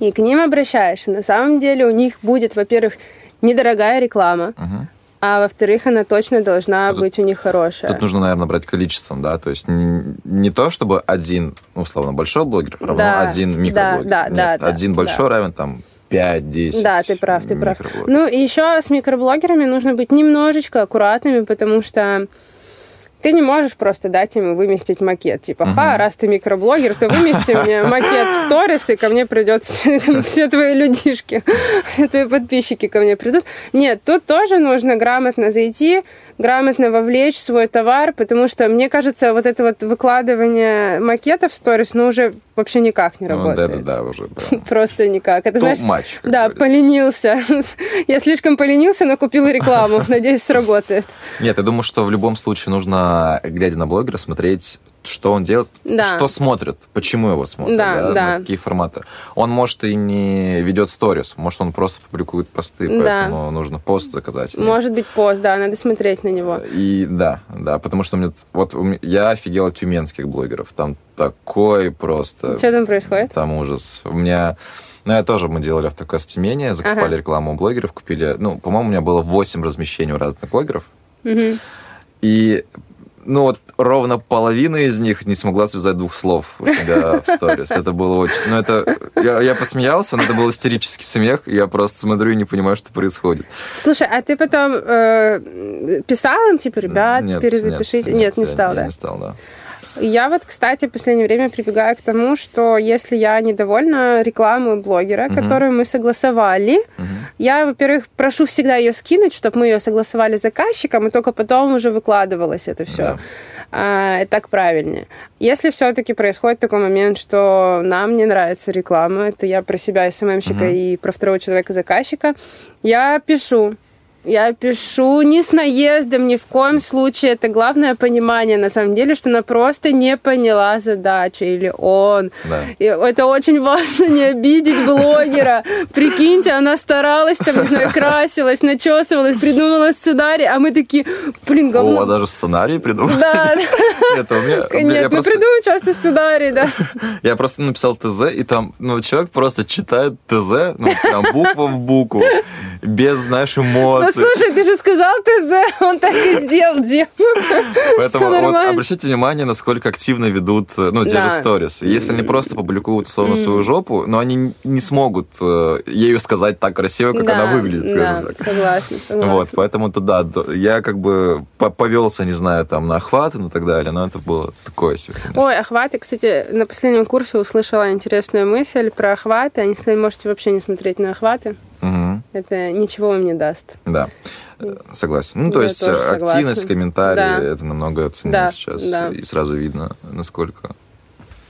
И к ним обращаешься. На самом деле у них будет, во-первых, недорогая реклама, угу. а во-вторых, она точно должна а быть тут, у них хорошая. Тут нужно, наверное, брать количеством, да, то есть не, не то, чтобы один, условно, большой блогер равно да, один микроблогер. Да, да, Нет, да. Один да, большой да. равен там 5-10. Да, ты прав, ты прав. Ну, и еще с микроблогерами нужно быть немножечко аккуратными, потому что ты не можешь просто дать ему выместить макет. Типа, ха, раз ты микроблогер, то вымести мне (laughs) макет в сторис, и ко мне придет все, (laughs) все твои людишки, (laughs) все твои подписчики ко мне придут. Нет, тут тоже нужно грамотно зайти, грамотно вовлечь свой товар, потому что, мне кажется, вот это вот выкладывание макетов в сторис, ну, уже вообще никак не работает. Ну, да, да, да, уже, да. (laughs) Просто никак. Это, знаешь, матч, да, говорится. поленился. (laughs) Я слишком поленился, но купил рекламу. (laughs) Надеюсь, сработает. Нет, я думаю, что в любом случае нужно, глядя на блогера, смотреть что он делает, да. что смотрит, почему его смотрят, да, да, да. на какие форматы. Он, может, и не ведет сторис, может, он просто публикует посты, да. поэтому нужно пост заказать. Может быть, пост, да, надо смотреть на него. И да, да, потому что мне, вот я офигел от тюменских блогеров, там такой просто... Что там происходит? Там ужас. У меня... Ну, я тоже, мы делали автокаст Тюмени, закупали ага. рекламу у блогеров, купили... Ну, по-моему, у меня было 8 размещений у разных блогеров. Угу. И ну вот ровно половина из них не смогла связать двух слов у себя в сторис. Это было очень... Ну это... Я, я посмеялся, но это был истерический смех. Я просто смотрю и не понимаю, что происходит. Слушай, а ты потом э, писал им, типа, ребят, нет, перезапишите? Нет, нет, нет не стал, я, да? Не стал, да. Я вот, кстати, в последнее время прибегаю к тому, что если я недовольна рекламой блогера, угу. которую мы согласовали, угу. я, во-первых, прошу всегда ее скинуть, чтобы мы ее согласовали с заказчиком, и только потом уже выкладывалось это все. Да. А, так правильнее. Если все-таки происходит такой момент, что нам не нравится реклама, это я про себя СММщика угу. и про второго человека заказчика, я пишу я пишу не с наездом, ни в коем случае. Это главное понимание, на самом деле, что она просто не поняла задачу, или он. Да. И это очень важно, не обидеть блогера. Прикиньте, она старалась, там, не знаю, красилась, начесывалась, придумала сценарий, а мы такие, блин, говно. О, даже сценарий придумал? Да. (laughs) Нет, у меня, Нет мы придумываем часто сценарий, да. (laughs) Я просто написал ТЗ, и там, ну, человек просто читает ТЗ, ну, прям буква в букву, без, знаешь, эмоций слушай, ты же сказал ТЗ, он так и сделал, Дим. (laughs) Поэтому вот обращайте внимание, насколько активно ведут, ну, те да. же сторис. Если они просто публикуют, условно, свою жопу, но они не смогут э, ею сказать так красиво, как да, она выглядит, скажем да, так. согласна, согласна. Вот, поэтому то да, я как бы повелся, не знаю, там, на охваты и так далее, но это было такое себе, конечно. Ой, охваты, кстати, на последнем курсе услышала интересную мысль про охваты. Они сказали, можете вообще не смотреть на охваты. Угу. Это ничего вам не даст. Да, согласен. Ну, то я есть активность, согласна. комментарии, да. это намного ценнее да, сейчас. Да. И сразу видно, насколько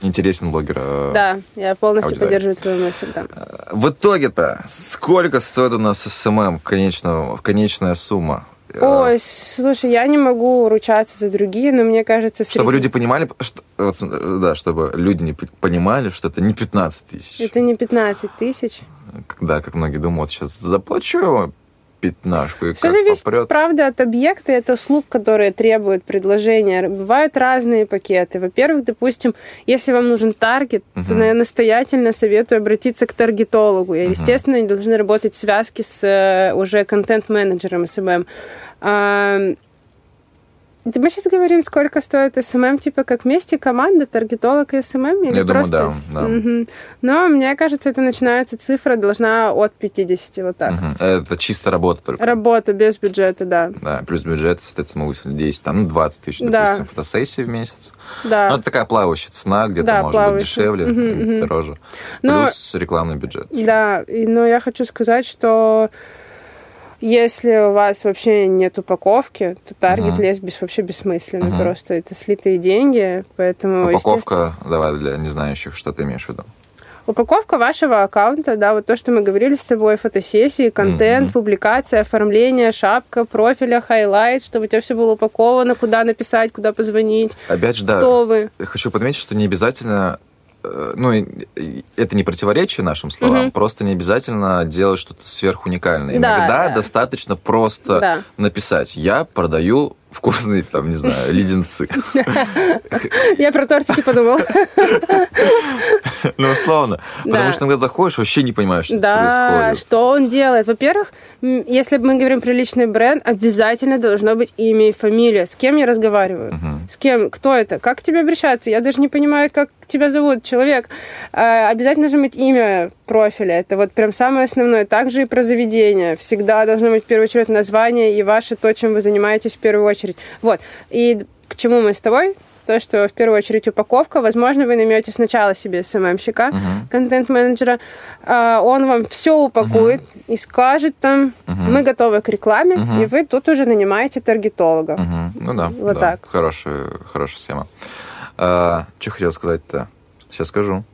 интересен блогер. Э, да, я полностью аудитория. поддерживаю твою мысль, да. Э, в итоге-то, сколько стоит у нас СММ, конечного, конечная сумма? Э, Ой, слушай, я не могу ручаться за другие, но мне кажется... Чтобы среди... люди понимали, что, да, чтобы люди не понимали, что это не 15 тысяч. Это не 15 тысяч когда, как многие думают, сейчас заплачу пятнашку и Все зависит, попрет. правда, от объекта и от услуг, которые требуют предложения. Бывают разные пакеты. Во-первых, допустим, если вам нужен таргет, uh-huh. то я настоятельно советую обратиться к таргетологу. И, uh-huh. естественно, они должны работать в связке с э, уже контент-менеджером СММ. Мы сейчас говорим, сколько стоит СММ, типа как вместе команда, таргетолог и СММ? Или Я просто... думаю, да. да. Угу. Но мне кажется, это начинается, цифра должна от 50, вот так. Угу. Это чисто работа только? Работа, без бюджета, да. Да, плюс бюджет, соответственно, могут 10, там, ну, 20 тысяч, да. допустим, фотосессии в месяц. Да. Ну, это такая плавающая цена, где-то да, может плавающая. быть дешевле, угу, дороже. Но... Плюс рекламный бюджет. Да, но я хочу сказать, что если у вас вообще нет упаковки, то таргет лезть без, вообще бессмысленно. Uh-huh. Просто это слитые деньги, поэтому... Упаковка, давай для незнающих, что ты имеешь в виду? Упаковка вашего аккаунта, да, вот то, что мы говорили с тобой, фотосессии, контент, mm-hmm. публикация, оформление, шапка профиля, highlight, чтобы у тебя все было упаковано, куда написать, куда позвонить. Опять же, да. Кто вы? Хочу подметить, что не обязательно ну, это не противоречие нашим словам, угу. просто не обязательно делать что-то сверхуникальное. Иногда да, да. достаточно просто да. написать «Я продаю вкусные, там, не знаю, (laughs) леденцы. Я про тортики подумал. Ну, условно. Потому что иногда заходишь, вообще не понимаешь, что происходит. что он делает. Во-первых, если мы говорим про личный бренд, обязательно должно быть имя и фамилия. С кем я разговариваю? С кем? Кто это? Как к тебе обращаться? Я даже не понимаю, как тебя зовут, человек. А, обязательно должно быть имя профиля. Это вот прям самое основное. Также и про заведение. Всегда должно быть в первую очередь название и ваше то, чем вы занимаетесь в первую очередь. Вот. И к чему мы с тобой? То, что в первую очередь упаковка. Возможно, вы наймете сначала себе СММщика, uh-huh. контент-менеджера. А, он вам все упакует uh-huh. и скажет там, uh-huh. мы готовы к рекламе, uh-huh. и вы тут уже нанимаете таргетолога. Uh-huh. Ну да, вот да. так. Хорошая, хорошая схема. А, что хотел сказать-то? Сейчас скажу.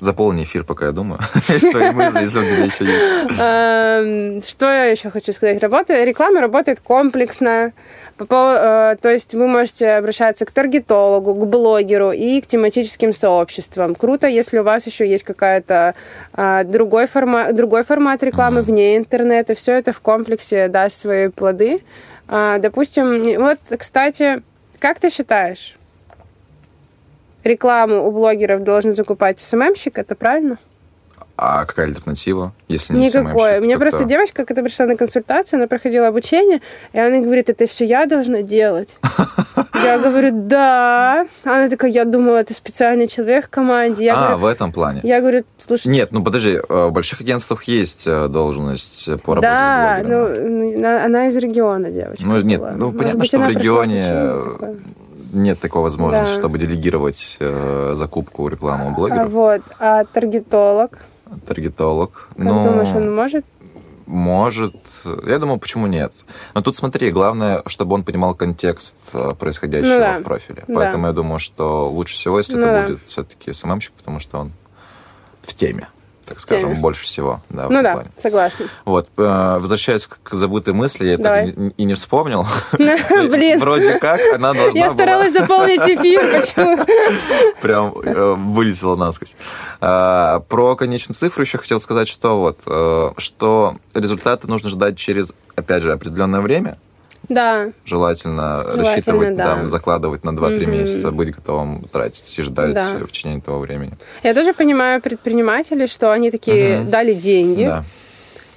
Заполни эфир, пока я думаю. (laughs) Твои мысли, если у тебя еще есть. Эм, что я еще хочу сказать? Работа, реклама работает комплексно. Э, то есть вы можете обращаться к таргетологу, к блогеру и к тематическим сообществам. Круто, если у вас еще есть какая-то а, другой формат, другой формат рекламы вне интернета. Все это в комплексе даст свои плоды. А, допустим, вот, кстати, как ты считаешь, рекламу у блогеров должен закупать СММщик, это правильно? А какая альтернатива, если не Никакой. У меня просто девочка, когда пришла на консультацию, она проходила обучение, и она говорит, это все я должна делать. (laughs) Я говорю, да. Она такая, я думала, это специальный человек в команде. Я а, говорю, в этом плане. Я говорю, слушай... Нет, ну подожди, э, в больших агентствах есть э, должность по работе да, с блогерами. ну, она из региона, девочка. Ну, нет, была. ну, Может понятно, быть, что в регионе. Нет такой возможности, Да. чтобы делегировать э, закупку рекламу блогеров. А, вот, а таргетолог? Таргетолог. Как ну, думаешь, он может? может. Я думаю, почему нет? Но тут смотри, главное, чтобы он понимал контекст э, происходящего Ну да. в профиле. Да. Поэтому я думаю, что лучше всего, если Ну это да. будет все-таки СММщик, потому что он в теме, так скажем, теме. больше всего. Да, Ну да, плане. согласна. Вот, э, возвращаясь к забытой мысли, я так и- не вспомнил. (laughs) (laughs) Блин. Вроде как она должна Я старалась заполнить эфир, (laughs) почему? прям э, вылетело насквозь. А, про конечную цифру еще хотел сказать, что вот, э, что результаты нужно ждать через, опять же, определенное время. Да, Желательно, Желательно, рассчитывать, да. там, закладывать на 2-3 Мгм. месяца, быть готовым тратить и ждать Да. в течение этого времени. я тоже понимаю предпринимателей, что они такие Мгм. дали деньги, Да.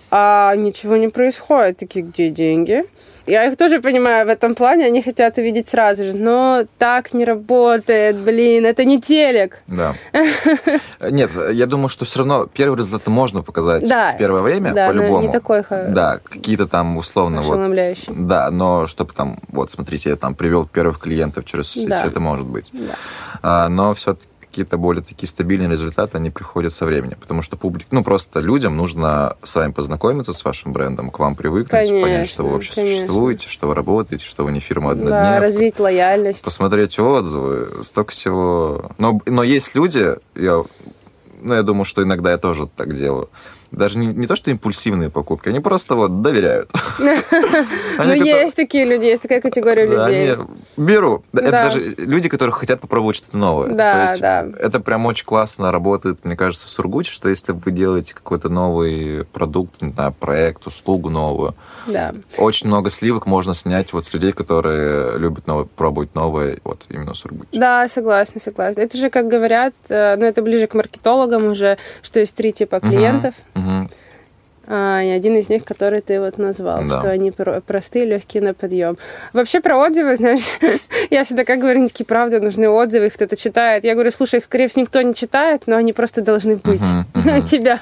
а ничего не происходит. Такие, где деньги? Я их тоже понимаю в этом плане, они хотят увидеть сразу же, но так не работает, блин, это не телек. Да. (laughs) Нет, я думаю, что все равно первый результат можно показать Да. в первое время, Да, по-любому. не такой Да, какие-то там условно вот. Да, но чтобы там, вот смотрите, я там привел первых клиентов через Да. это может быть. Да. А, но все-таки какие-то более такие стабильные результаты, они приходят со временем. Потому что публик, ну просто людям нужно с вами познакомиться с вашим брендом, к вам привыкнуть, понять, что вы Конечно, вообще конечно. существуете, что вы работаете, что вы не фирма Да, однодневка. развить лояльность. Посмотреть отзывы, столько всего. Но, но есть люди, я, ну, я думаю, что иногда я тоже так делаю. Даже не, не то, что импульсивные покупки, они просто вот доверяют. (laughs) (laughs) Ну, есть такие люди, есть такая категория людей. беру. Это Да. даже люди, которые хотят попробовать что-то новое. Да, да. Это прям очень классно работает, мне кажется, в Сургуте, что если вы делаете какой-то новый продукт, не знаю, проект, услугу новую, очень много сливок можно снять вот с людей, которые любят пробовать новое, вот именно в Сургуте. Да, согласна, согласна. Это же, как говорят, э, ну, это ближе к маркетологам уже, что есть три типа клиентов, А, и один из них, который ты вот назвал, Да. что они про- простые, легкие на подъем. Вообще про отзывы, (laughs) знаешь, я всегда как говорю, такие, правда, нужны отзывы, их кто-то читает. Я говорю, слушай, их, скорее всего, никто не читает, но они просто должны быть мгм. (laughs) тебя.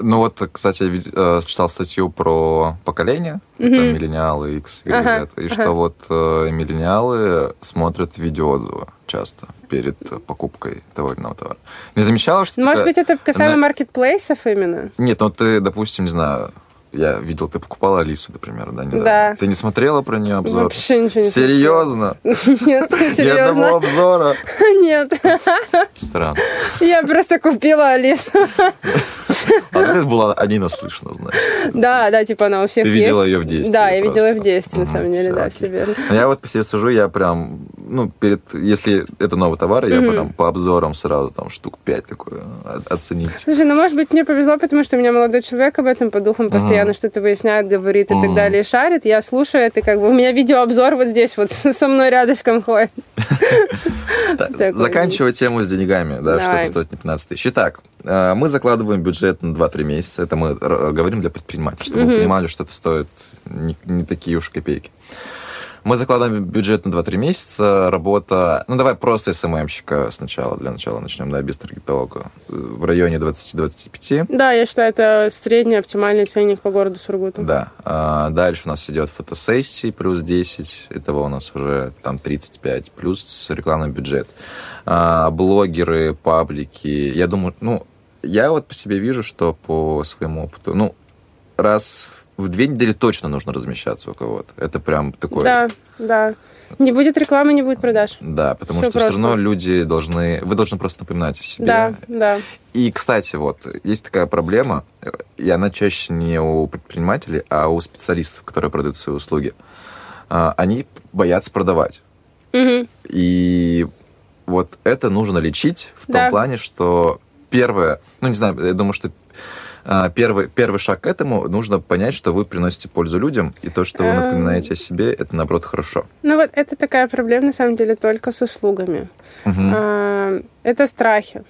Ну вот, кстати, я э, читал статью про поколение, это миллениалы X, Y, и что вот э, миллениалы смотрят видеоотзывы часто перед покупкой того или иного товара. Не замечала, что Может такая- быть, это касаемо на- маркетплейсов именно? Нет, ну ты, допустим, не знаю, я видел, ты покупала Алису, например, да, недавно. Да. Ты не смотрела про нее обзор? Вообще ничего не Серьезно? (laughs) Нет, Ни одного серьезно? обзора? (laughs) Нет. Странно. Я просто купила Алису. (laughs) А это (laughs) была не наслышана, значит. Да, да, типа она у всех Ты видела ее в действии Да, я видела просто. в действии, на самом деле, да, все верно. Но Я вот по себе сужу, я прям, ну, перед, если это новый товар, я прям по обзорам сразу там штук пять такое оценить. Слушай, ну, может быть, мне повезло, потому что у меня молодой человек об этом по духам постоянно что-то выясняет, говорит и так далее, шарит. Я слушаю это, как бы у меня видеообзор вот здесь вот (laughs) со мной рядышком ходит. (laughs) Заканчивая тему с деньгами, да, что это стоит не 15 тысяч. Итак, э, мы закладываем бюджет на 2-3 месяца. Это мы р- говорим для предпринимателей, чтобы вы Мгм. понимали, что это стоит не, не такие уж копейки. Мы закладываем бюджет на 2-3 месяца. Работа... Ну, давай просто СММщика сначала, для начала начнем, да, без таргетолога. Э, В районе 20-25. Да, я считаю, это средний оптимальный ценник по городу Сургуту. Да. А, дальше у нас идет фотосессии плюс 10. Итого у нас уже там 35. Плюс рекламный бюджет. А, блогеры, паблики. Я думаю, ну, я вот по себе вижу, что по своему опыту, ну, раз в две недели точно нужно размещаться у кого-то. Это прям такой... Да, да. Не будет рекламы, не будет продаж. Да, потому Всё что все просто. равно люди должны... Вы должны просто напоминать о себе. Да, да. И, кстати, вот, есть такая проблема, и она чаще не у предпринимателей, а у специалистов, которые продают свои услуги. А, Они боятся продавать. Мгм. И вот это нужно лечить в том Да. плане, что первое, ну, не знаю, я думаю, что а, первый, первый шаг к этому нужно понять, что вы приносите пользу людям, и то, что вы Эм. напоминаете о себе, это, наоборот, хорошо. Ну вот это такая проблема, на самом деле, только с услугами. А, Это страхи.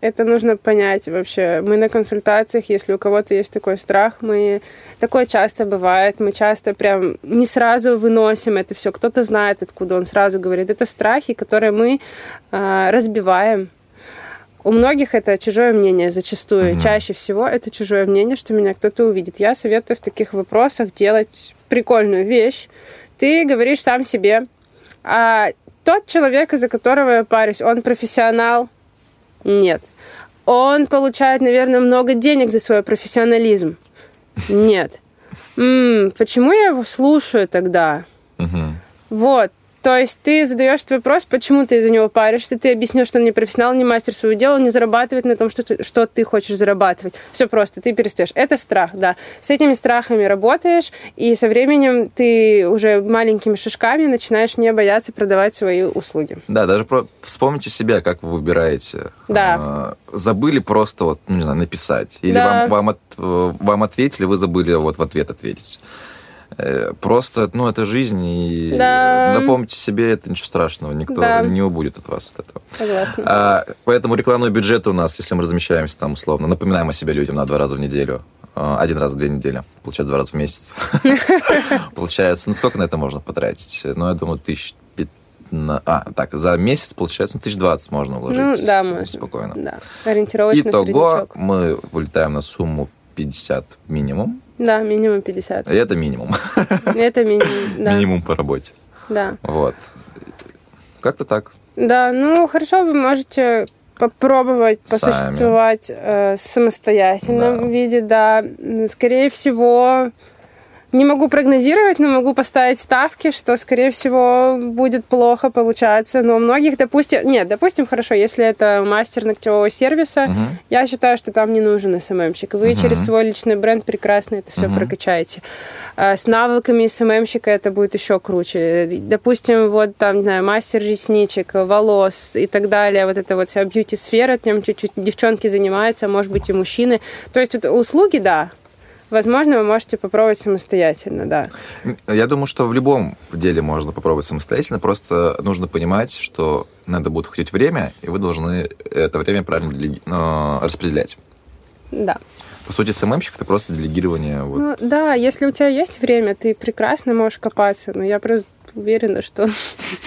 это нужно понять вообще. Мы на консультациях, если у кого-то есть такой страх, мы такое часто бывает, мы часто прям не сразу выносим это все. Кто-то знает, откуда он сразу говорит. Это страхи, которые мы э, разбиваем. У многих это чужое мнение зачастую. Mm-hmm. Чаще всего это чужое мнение, что меня кто-то увидит. Я советую в таких вопросах делать прикольную вещь. Ты говоришь сам себе, а тот человек, из-за которого я парюсь, он профессионал? Нет. Он получает, наверное, много денег за свой профессионализм? Нет. М-м, почему я его слушаю тогда? Угу. Вот. То есть ты задаешь этот вопрос, почему ты из-за него паришься, ты объяснишь, что он не профессионал, не мастер своего дела, не зарабатывает на том, что, что ты хочешь зарабатывать. Все просто, ты перестаешь. Это страх, да. С этими страхами работаешь, и со временем ты уже маленькими шажками начинаешь не бояться продавать свои услуги. Да, даже про... вспомните себя, как вы выбираете. Да. А, забыли просто, вот, ну, не знаю, написать. Или да. вам, вам, от, э, вам ответили, вы забыли вот в ответ ответить. Э, просто, ну, это жизнь, и да. напомните себе, это ничего страшного, никто да. не убудет от вас от этого. Согласна. А, поэтому рекламный бюджет у нас, если мы размещаемся там условно, напоминаем о себе людям на два раза в неделю, а, один раз в две недели, получается два раза в месяц. (laughs) Получается, ну сколько на это можно потратить? Ну, я думаю, тысяч а, так, за месяц, получается, ну, тысяч двадцать можно уложить. Ну, да, можно. Спокойно. Да, ориентировочно Итого мы вылетаем на сумму 50 минимум. Да, минимум 50. И это минимум. (laughs) Это минимум, да. Минимум по работе. Да. Вот. Как-то так. Да, ну хорошо, вы можете попробовать Сами. посуществовать э, самостоятельно да. виде, да. Скорее всего, не могу прогнозировать, но могу поставить ставки, что, скорее всего, будет плохо получаться. Но у многих, допустим... Нет, допустим, хорошо, если это мастер ногтевого сервиса, uh-huh. я считаю, что там не нужен СММщик. Вы uh-huh. через свой личный бренд прекрасно это все uh-huh. прокачаете. А с навыками СММщика это будет еще круче. Допустим, вот там, не знаю, мастер ресничек, волос и так далее, вот это вот вся бьюти-сфера, тем чуть-чуть девчонки занимаются, может быть, и мужчины. То есть вот услуги, да, Возможно, вы можете попробовать самостоятельно, да. Я думаю, что в любом деле можно попробовать самостоятельно, просто нужно понимать, что надо будет хотеть время, и вы должны это время правильно э, распределять. Да. По сути, СММщик это просто делегирование. Вот. Ну, да, если у тебя есть время, ты прекрасно можешь копаться. Но я просто уверена, что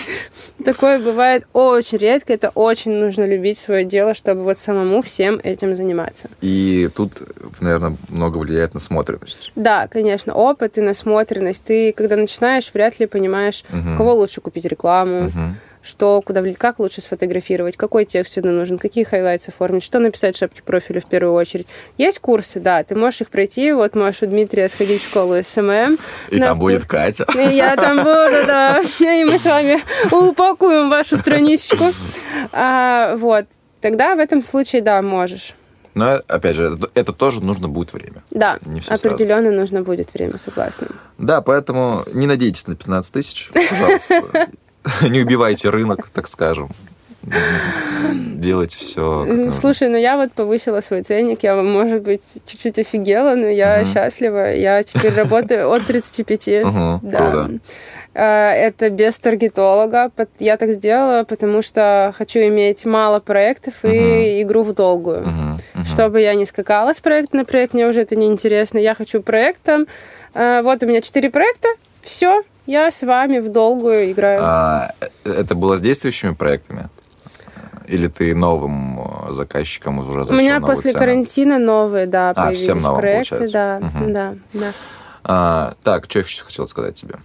(laughs) такое бывает очень редко. Это очень нужно любить свое дело, чтобы вот самому всем этим заниматься. И тут, наверное, много влияет насмотренность. Да, конечно, опыт и насмотренность. Ты, когда начинаешь, вряд ли понимаешь, угу. кого лучше купить рекламу, угу что, куда, как лучше сфотографировать, какой текст сюда нужен, какие хайлайты оформить, что написать в шапке профиля в первую очередь. Есть курсы, да, ты можешь их пройти, вот можешь у Дмитрия сходить в школу СММ. И на... там будет Катя. И я там буду, да. (laughs) И мы с вами упакуем вашу страничку. А, вот. Тогда в этом случае, да, можешь. Но, опять же, это, это тоже нужно будет время. Да, не все определенно сразу. нужно будет время, согласна. Да, поэтому не надейтесь на 15 тысяч, пожалуйста. (laughs) не убивайте рынок, так скажем. Делайте все. Слушай, ну я вот повысила свой ценник, я, может быть, чуть-чуть офигела, но я угу. счастлива. Я теперь (laughs) работаю от 35. Угу, да. Круто. А, это без таргетолога. Я так сделала, потому что хочу иметь мало проектов и uh игру в долгую. Uh-huh. Uh-huh. Чтобы я не скакала с проекта на проект, мне уже это не интересно. Я хочу проектом. А, вот у меня четыре проекта. Все, я с вами в долгую играю. А, это было с действующими проектами? Или ты новым э, заказчиком уже зашел У меня после цену? карантина новые, да, а, всем новым, проекты. Получается. Да, угу. да, да. А, так, что я еще хотел сказать тебе?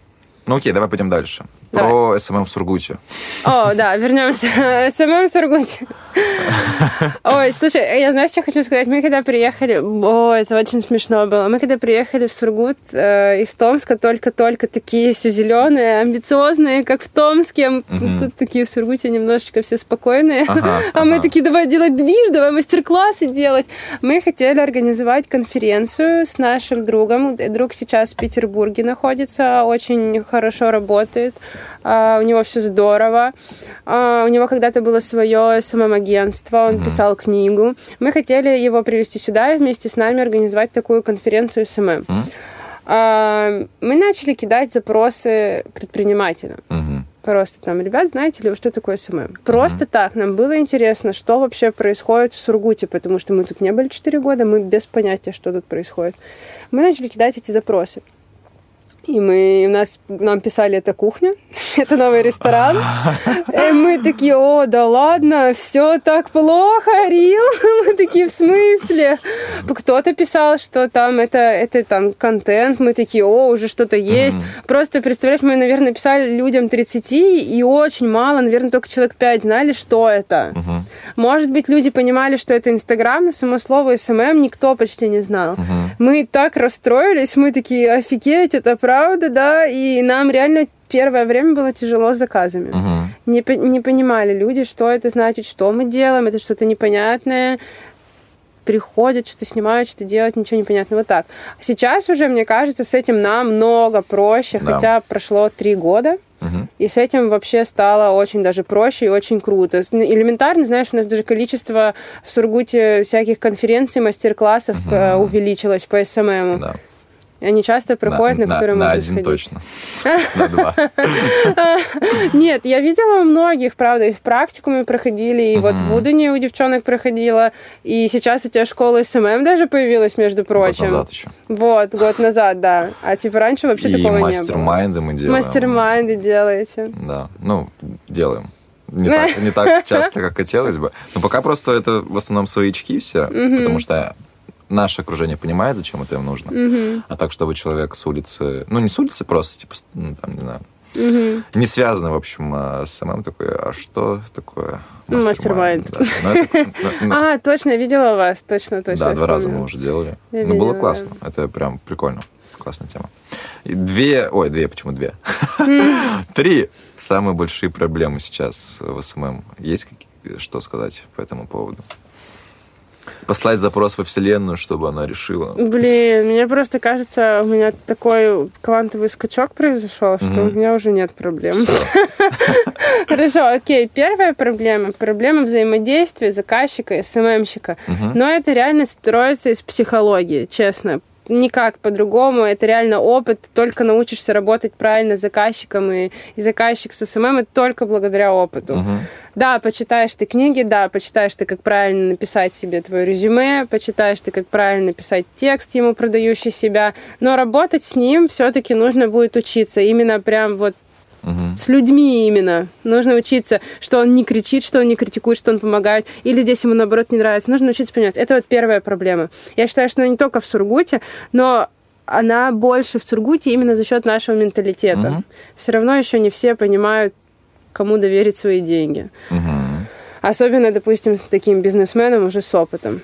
Ну окей, давай пойдем дальше. Про СММ в Сургуте. О, да, вернемся. (laughs) СММ в Сургуте. (laughs) Ой, слушай, я знаю, что хочу сказать. Мы когда приехали... О, это очень смешно было. Мы когда приехали в Сургут э, из Томска, только-только такие все зеленые, амбициозные, как в Томске. Угу. Тут такие в Сургуте немножечко все спокойные. Ага, (laughs) а ага. мы такие, давай делать движ, давай мастер-классы делать. Мы хотели организовать конференцию с нашим другом. Друг сейчас в Петербурге находится, очень хорошо работает. Uh, у него все здорово. Uh, у него когда-то было свое SMM-агентство, он mm-hmm. писал книгу. Мы хотели его привести сюда и вместе с нами организовать такую конференцию SMM. Mm-hmm. Uh, мы начали кидать запросы предпринимателям. Mm-hmm. Просто там, ребят, знаете ли вы, что такое SMM? Просто mm-hmm. так, нам было интересно, что вообще происходит в Сургуте, потому что мы тут не были 4 года, мы без понятия, что тут происходит. Мы начали кидать эти запросы. И мы, у нас, нам писали, это кухня, (laughs) это новый ресторан. И мы такие, о, да ладно, все так плохо, real. (laughs) Мы такие, в смысле? Кто-то писал, что там это, это там контент. Мы такие, о, уже что-то есть. Mm-hmm. Просто, представляешь, мы, наверное, писали людям 30, и очень мало, наверное, только человек 5 знали, что это. Mm-hmm. Может быть, люди понимали, что это Инстаграм, но само слово SMM никто почти не знал. Mm-hmm. Мы так расстроились, мы такие, офигеть, это правда правда, да, и нам реально первое время было тяжело с заказами. Угу. Не, не понимали люди, что это значит, что мы делаем, это что-то непонятное. Приходят, что-то снимают, что-то делают, ничего не понятно. Вот так. Сейчас уже, мне кажется, с этим намного проще, да. хотя прошло три года. Угу. И с этим вообще стало очень даже проще и очень круто. Элементарно, знаешь, у нас даже количество в Сургуте всяких конференций, мастер-классов угу. увеличилось по СММу. Да. Они часто проходят, на, на которые на, можно один сходить. точно. (laughs) На два. (laughs) Нет, я видела многих, правда, и в практикуме проходили, и вот в Удуне у девчонок проходила, и сейчас у тебя школа SMM даже появилась, между прочим. Год назад еще. Вот, год назад, да. А типа раньше вообще такого не было. И mastermind ы мы делаем. Mastermind ы делаете. Да, ну, делаем. Не так, не так (laughs) часто, как хотелось бы. Но пока просто это в основном своячки все, потому что наше окружение понимает, зачем это им нужно. Угу. А так, чтобы человек с улицы, ну не с улицы, просто типа, ну, там, не знаю, угу. не связано, в общем, а, с SMM такой, а что такое mastermind? А, точно, я видела вас, точно, точно. Да, два раза мы уже делали. Ну, было классно, это прям прикольно, классная тема. Две, ой, две, почему две? (laughs) Три самые большие проблемы сейчас в SMM. Есть что сказать по этому поводу? Послать запрос во Вселенную, чтобы она решила. Блин, мне просто кажется, у меня такой квантовый скачок произошел, что mm-hmm. у меня уже нет проблем. (laughs) Хорошо, окей. Первая проблема. Проблема взаимодействия заказчика и SMM щика. Но это реально строится из психологии, честно никак по-другому. Это реально опыт. только научишься работать правильно с заказчиком, и, и заказчик с SMM это только благодаря опыту. Uh-huh. Да, почитаешь ты книги, да, почитаешь ты, как правильно написать себе твое резюме, почитаешь ты, как правильно написать текст ему продающий себя, но работать с ним все-таки нужно будет учиться. Именно прям вот Угу. С людьми именно. Нужно учиться, что он не кричит, что он не критикует, что он помогает. Или здесь ему, наоборот, не нравится. Нужно учиться понимать. Это вот первая проблема. Я считаю, что она не только в Сургуте, но она больше в Сургуте именно за счет нашего менталитета. Угу. Все равно еще не все понимают, кому доверить свои деньги. Угу. Особенно, допустим, таким бизнесменам уже с опытом.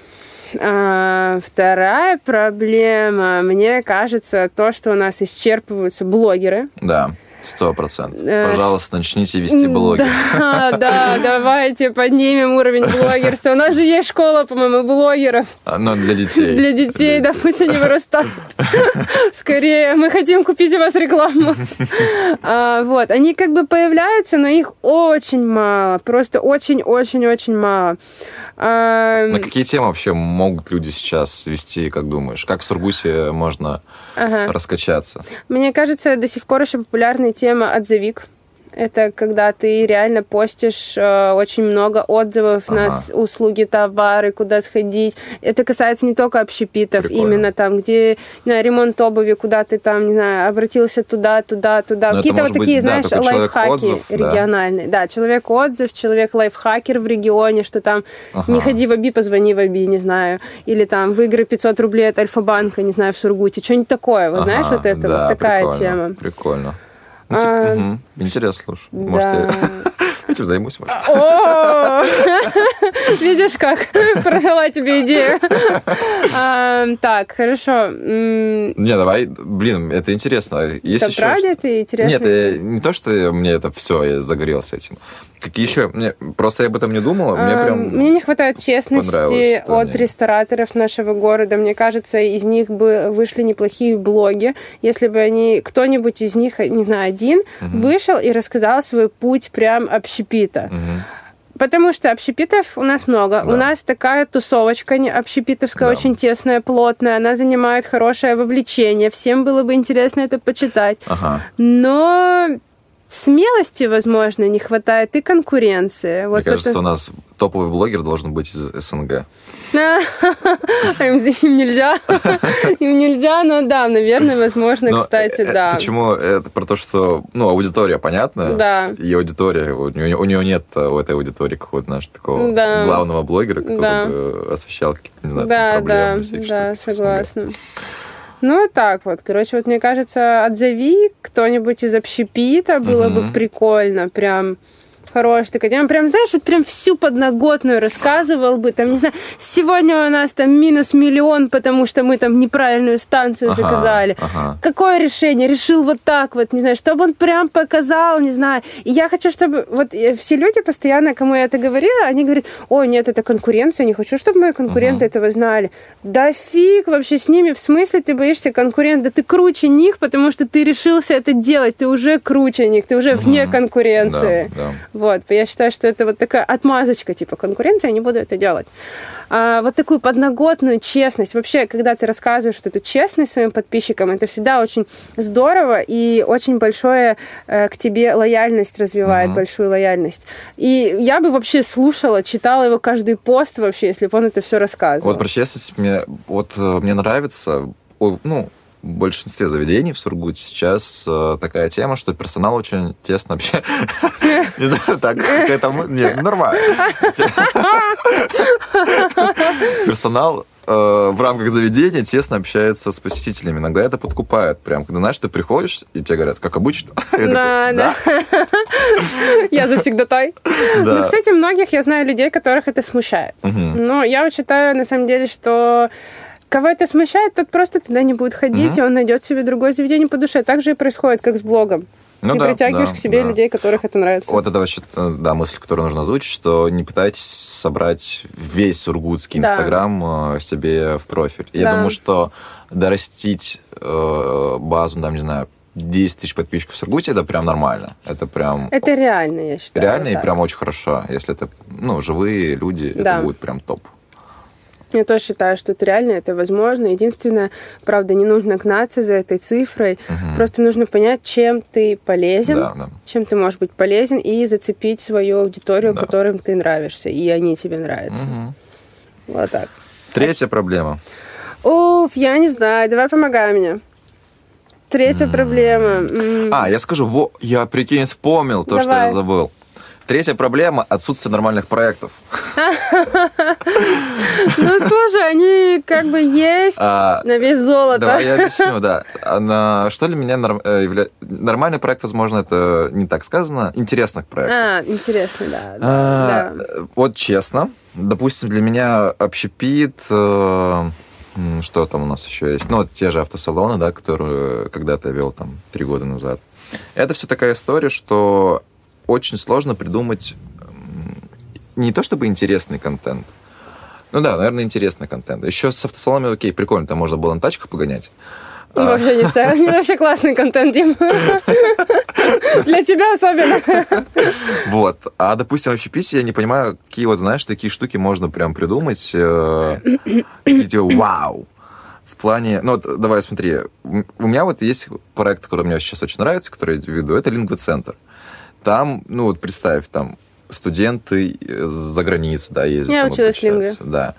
А, вторая проблема, мне кажется, то, что у нас исчерпываются блогеры. Да. Сто процентов. Э, Пожалуйста, начните вести блоги. Да, (laughs) да, давайте поднимем уровень блогерства. У нас же есть школа, по-моему, блогеров. А, но для детей. Для детей, да, пусть они вырастают. (laughs) Скорее, мы хотим купить у вас рекламу. А, вот, они как бы появляются, но их очень мало. Просто очень-очень-очень мало. На какие темы вообще могут люди сейчас вести, как думаешь? Как в Сургусе можно раскачаться? Мне кажется, до сих пор еще популярная тема отзывик. Это когда ты реально постишь э, очень много отзывов ага. на услуги, товары, куда сходить. Это касается не только общепитов, Прикольно. именно там, где знаю, ремонт обуви, куда ты там, не знаю, обратился туда, туда, туда. Какие-то вот такие, быть, знаешь, да, лайфхаки отзыв, региональные. Да. да, человек отзыв, человек лайфхакер в регионе, что там ага. не ходи в Аби, позвони в Аби, не знаю. Или там выиграй 500 рублей от Альфа-банка, не знаю, в Сургуте. Что-нибудь такое, вот ага, знаешь, вот это, да, вот такая прикольно, тема. Прикольно. Ну, типа, а, угу. Интересно, слушай. Да. Может, я (laughs) этим займусь, может. (laughs) Видишь, как продала тебе идею. (laughs) А, так, хорошо. Не, давай, блин, это интересно. Есть это правда это интересно? Нет, не то, что мне это все, я загорелся этим. Какие еще? Мне, просто я об этом не думала. Мне прям Мне не хватает честности от рестораторов нашего города. Мне кажется, из них бы вышли неплохие блоги, если бы они, кто-нибудь из них, не знаю, один, угу. вышел и рассказал свой путь прям общепита. Угу. Потому что общепитов у нас много. Да. У нас такая тусовочка общепитовская, да. очень тесная, плотная. Она занимает хорошее вовлечение. Всем было бы интересно это почитать. Ага. Но смелости, возможно, не хватает, и конкуренции. Мне вот кажется, это... у нас топовый блогер должен быть из СНГ. (laughs) Им нельзя. (laughs) Им нельзя, но да, наверное, возможно, кстати, э, да. Почему? Это про то, что, ну, аудитория, понятно? Да. И аудитория, у нее нет у этой аудитории какого-то нашего такого главного блогера, который бы освещал какие-то, не знаю, проблемы. Да, да, согласна. Ну, так вот. Короче, вот мне кажется, отзови кто-нибудь из общепита, было бы прикольно. Прям хорошая такая тема. Прям, знаешь, вот прям всю подноготную рассказывал бы. Там, не знаю, сегодня у нас там минус миллион, потому что мы там неправильную станцию ага, заказали. Ага. Какое решение? Решил вот так вот, не знаю, чтобы он прям показал, не знаю. И я хочу, чтобы вот э, все люди постоянно, кому я это говорила, они говорят, о, нет, это конкуренция, не хочу, чтобы мои конкуренты ага. этого знали. Да фиг вообще с ними, в смысле ты боишься конкурента? Ты круче них, потому что ты решился это делать, ты уже круче них, ты уже ага. вне конкуренции. Да, да. Вот, я считаю, что это вот такая отмазочка, типа конкуренция, я не буду это делать. А вот такую подноготную честность. Вообще, когда ты рассказываешь вот эту честность своим подписчикам, это всегда очень здорово и очень большое э, к тебе лояльность развивает, mm-hmm. большую лояльность. И я бы вообще слушала, читала его каждый пост вообще, если бы он это все рассказывал. Вот про честность мне, вот э, мне нравится, ну, большинстве заведений в Сургуте сейчас э, такая тема, что персонал очень тесно общается. (laughs) Не знаю, так, это... Нет, нормально. Персонал э, в рамках заведения тесно общается с посетителями. Иногда это подкупает. Прям, когда, знаешь, ты приходишь, и тебе говорят, как обычно. (laughs) Да, да. Я тай. Ну, кстати, многих я знаю людей, которых это смущает. Но я считаю, на самом деле, что Кого это смущает, тот просто туда не будет ходить, угу. и он найдет себе другое заведение по душе. Так же и происходит, как с блогом. Ну, Ты да, притягиваешь да, к себе да. людей, которых это нравится. Вот это вообще, э, да, мысль, которую нужно озвучить, что не пытайтесь собрать весь сургутский да. Инстаграм э, себе в профиль. Да. Я думаю, что дорастить э, базу, там, не знаю, 10 тысяч подписчиков в Сургуте, это прям нормально. Это прям... Это реально, я считаю. Реально и прям очень хорошо. Если это, ну, живые люди, да. это будет прям топ. Я тоже считаю, что это реально, это возможно. Единственное, правда, не нужно гнаться за этой цифрой. Угу. Просто нужно понять, чем ты полезен, да, да. чем ты можешь быть полезен, и зацепить свою аудиторию, да. которым ты нравишься, и они тебе нравятся. Угу. Вот так. Третья а... проблема. Уф, я не знаю. Давай помогай мне. Третья mm. проблема. Mm. А, я скажу, во, я прикинь, вспомнил то, Давай. что я забыл. Третья проблема – отсутствие нормальных проектов. (laughs) Ну, слушай, они как бы есть а, на весь золото. Давай я объясню, (laughs) да. Что для меня э, нормальный проект, возможно, это не так сказано, интересных проектов. А, интересный, да. А, вот честно, допустим, для меня общепит э, что там у нас еще есть? Ну, вот те же автосалоны, да, которые когда-то я вел там три года назад. Это все такая история, что очень сложно придумать не то чтобы интересный контент. Ну да, наверное, интересный контент. Еще с автосалонами, окей, прикольно, там можно было на тачках погонять. Ну, вообще не знаю, (laughs) не вообще классный контент, Дим. Для тебя особенно. Вот. А, допустим, в общеписе я не понимаю, какие вот, знаешь, такие штуки можно прям придумать. Э, какие вау. В плане... Ну, вот, давай смотри. У меня вот есть проект, который мне сейчас очень нравится, который я веду. Это лингвоцентр. центр там, ну вот представь, там студенты за границей, да, ездят. Я училась лингве. Да.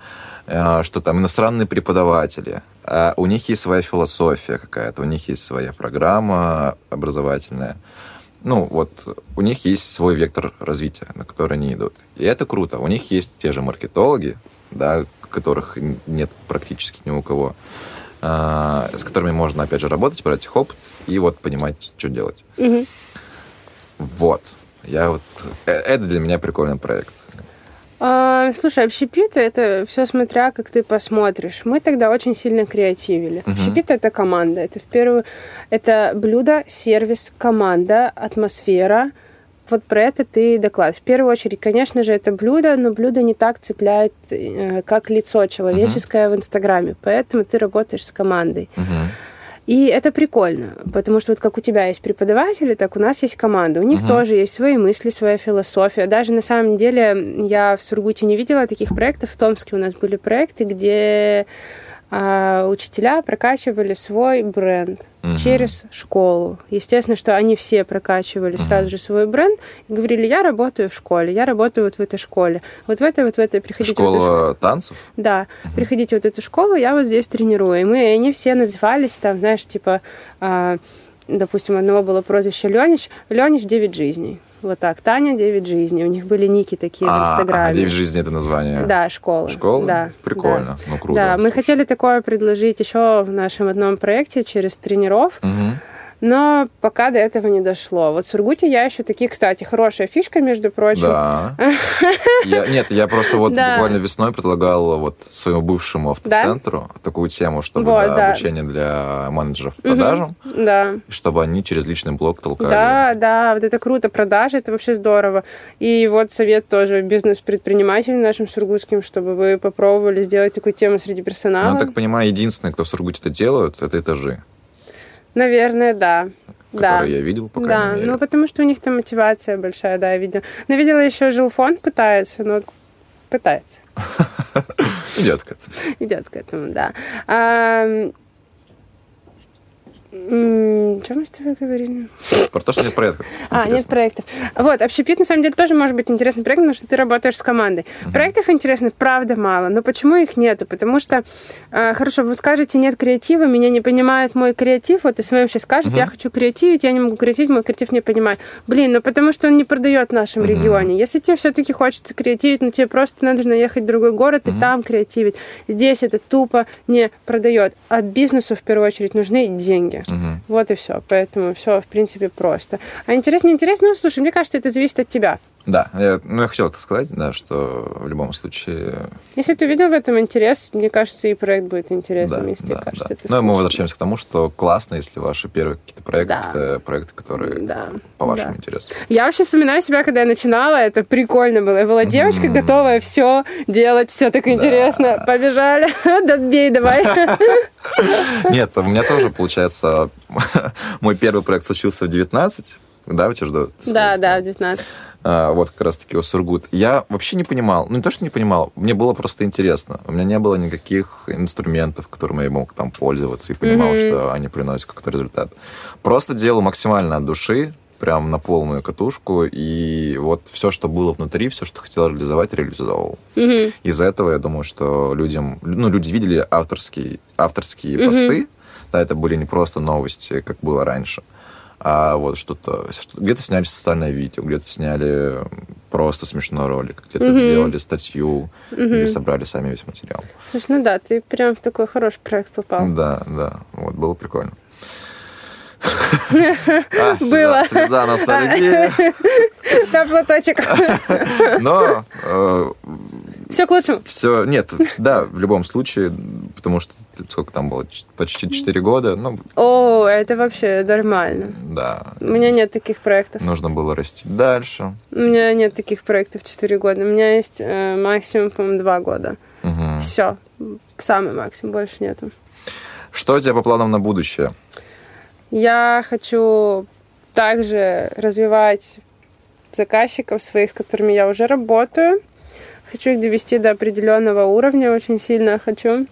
А, что там иностранные преподаватели. А у них есть своя философия какая-то, у них есть своя программа образовательная. Ну, вот у них есть свой вектор развития, на который они идут. И это круто. У них есть те же маркетологи, да, которых нет практически ни у кого, с которыми можно, опять же, работать, брать их опыт и вот понимать, что делать. Угу. Вот. Я вот... Э, это для меня прикольный проект. А, слушай, общепит это все смотря, как ты посмотришь. Мы тогда очень сильно креативили. Uh-huh. Общепит это команда. Это в первую... Это блюдо, сервис, команда, атмосфера. Вот про это ты доклад. В первую очередь, конечно же, это блюдо, но блюдо не так цепляет, э, как лицо человеческое uh-huh. в Инстаграме. Поэтому ты работаешь с командой. Uh-huh. И это прикольно, потому что вот как у тебя есть преподаватели, так у нас есть команда. У них uh-huh. тоже есть свои мысли, своя философия. Даже на самом деле я в Сургуте не видела таких проектов. В Томске у нас были проекты, где а учителя прокачивали свой бренд угу. через школу. Естественно, что они все прокачивали угу. сразу же свой бренд и говорили, я работаю в школе, я работаю вот в этой школе. Вот в этой, вот в этой, приходите Школа в эту школу. танцев? Да, угу. приходите вот в эту школу, я вот здесь тренирую. И мы, и они все назывались там, знаешь, типа, э, допустим, одного было прозвище Ленич, Ленич 9 жизней. Вот так. Таня, 9 жизней. У них были ники такие а, в Инстаграме. А, 9 жизней это название? Да, школа. Школа? Да. Прикольно. Да. Ну, круто. Да, мы хотели такое предложить еще в нашем одном проекте через тренеров. Угу. Но пока до этого не дошло. Вот в Сургуте я еще такие, кстати, хорошая фишка, между прочим. Да. (laughs) Я, нет, я просто вот да. буквально весной предлагал вот своему бывшему автоцентру да? такую тему, чтобы вот, да, да. обучение для менеджеров по продажам. Угу. Да. Чтобы они через личный блог толкали. Да, да, вот это круто. Продажи, это вообще здорово. И вот совет тоже бизнес-предпринимателям нашим сургутским, чтобы вы попробовали сделать такую тему среди персонала. Ну, я так понимаю, единственное, кто в Сургуте это делают, это этажи. Наверное, да. Да. я видел, по да, мере. ну потому что у них там мотивация большая, да, я видела. Но видела еще жилфонд пытается, но пытается. (laughs) Идет к этому. Идет к этому, да. Что мы с тобой говорили? Про то, что нет проектов. А, нет проектов. Вот, общепит, на самом деле, тоже может быть интересный проект, потому что ты работаешь с командой. Проектов интересных, правда, мало. Но почему их нету? Потому что, э, хорошо, вы скажете, нет креатива, меня не понимает мой креатив. Вот SMM сейчас скажет, uh-huh. я хочу креативить, я не могу креативить, мой креатив не понимает. Блин, ну потому что он не продает в нашем регионе. Если тебе все-таки хочется креативить, ну тебе просто нужно ехать в другой город и там креативить. Здесь это тупо не продает. А бизнесу, в первую очередь, нужны деньги. Вот и все. Поэтому все, в принципе, просто. А интересно, интересно, ну, слушай, мне кажется, это зависит от тебя. Да, я, ну я хотел это сказать, да, что в любом случае... Если ты увидел в этом интерес, мне кажется, и проект будет интересным, да, если да, тебе кажется, да. это Ну, мы возвращаемся к тому, что классно, если ваши первые какие-то проекты, Да. это проекты, которые Да, по вашему да. интересу. Я вообще вспоминаю себя, когда я начинала, это прикольно было. Я была девочка, Мгм. готовая все делать, все так интересно. Побежали, (laughs) да бей давай. (laughs) Нет, у меня тоже, получается, (laughs) мой первый проект случился в 19, да, у тебя же до- Да, да, в 19. А, вот как раз-таки о Сургут. Я вообще не понимал, ну не то, что не понимал, мне было просто интересно. У меня не было никаких инструментов, которыми я мог там пользоваться и понимал, Мгм. что они приносят какой-то результат. Просто делал максимально от души, прям на полную катушку, и вот все, что было внутри, все, что хотел реализовать, реализовал. Мгм. Из-за этого я думаю, что людям, ну, люди видели авторские, авторские Мгм. посты, да, это были не просто новости, как было раньше, а вот что-то, что- где-то сняли социальное видео, где-то сняли просто смешной ролик, где-то Мгм. сделали статью Мгм. или собрали сами весь материал. Слушай, ну да, ты прям в такой хороший проект попал. Да, да, вот, было прикольно. (laughs) А, слеза- Было. Слеза ностальгии. Да, платочек. (laughs) Но э, Все к лучшему. все, нет, да, в любом случае, потому что сколько там было, почти 4 года, ну, О, это вообще нормально. да, У меня нет таких проектов. нужно было расти дальше. У меня нет таких проектов 4 года. У меня есть э, максимум, по-моему, 2 года. Мгм. Все. Самый максимум, больше нету. Что у тебя по планам на будущее? Я хочу также развивать заказчиков своих, с которыми я уже работаю. Хочу их довести до определенного уровня, очень сильно хочу.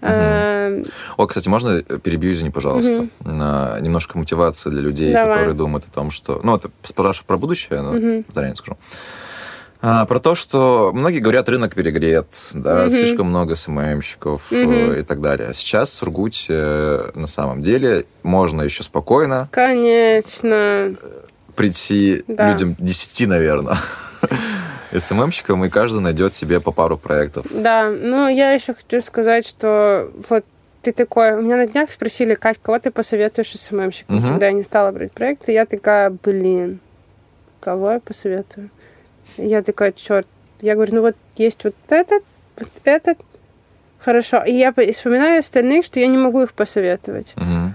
А, О, кстати, можно перебью, извини, пожалуйста, на немножко мотивации для людей, Давай. которые думают о том, что... Ну, это спрашиваю про будущее, но Мгм. заранее скажу. А, про то, что многие говорят, рынок перегрет, да, Мгм. слишком много СММщиков э, Мгм. и так далее. Сейчас в Сургуте э, на самом деле можно еще спокойно Конечно. прийти Да. людям 10, наверное, (laughs) СММщикам, и каждый найдет себе по пару проектов. Да, ну я еще хочу сказать, что вот ты такой, у меня на днях спросили, Кать, кого ты посоветуешь СММщикам, Мгм. когда я не стала брать проекты, я такая, блин, кого я посоветую? Я такая, черт, я говорю, ну вот есть вот этот, вот этот, хорошо. И я по- вспоминаю остальных, что я не могу их посоветовать. Мгм.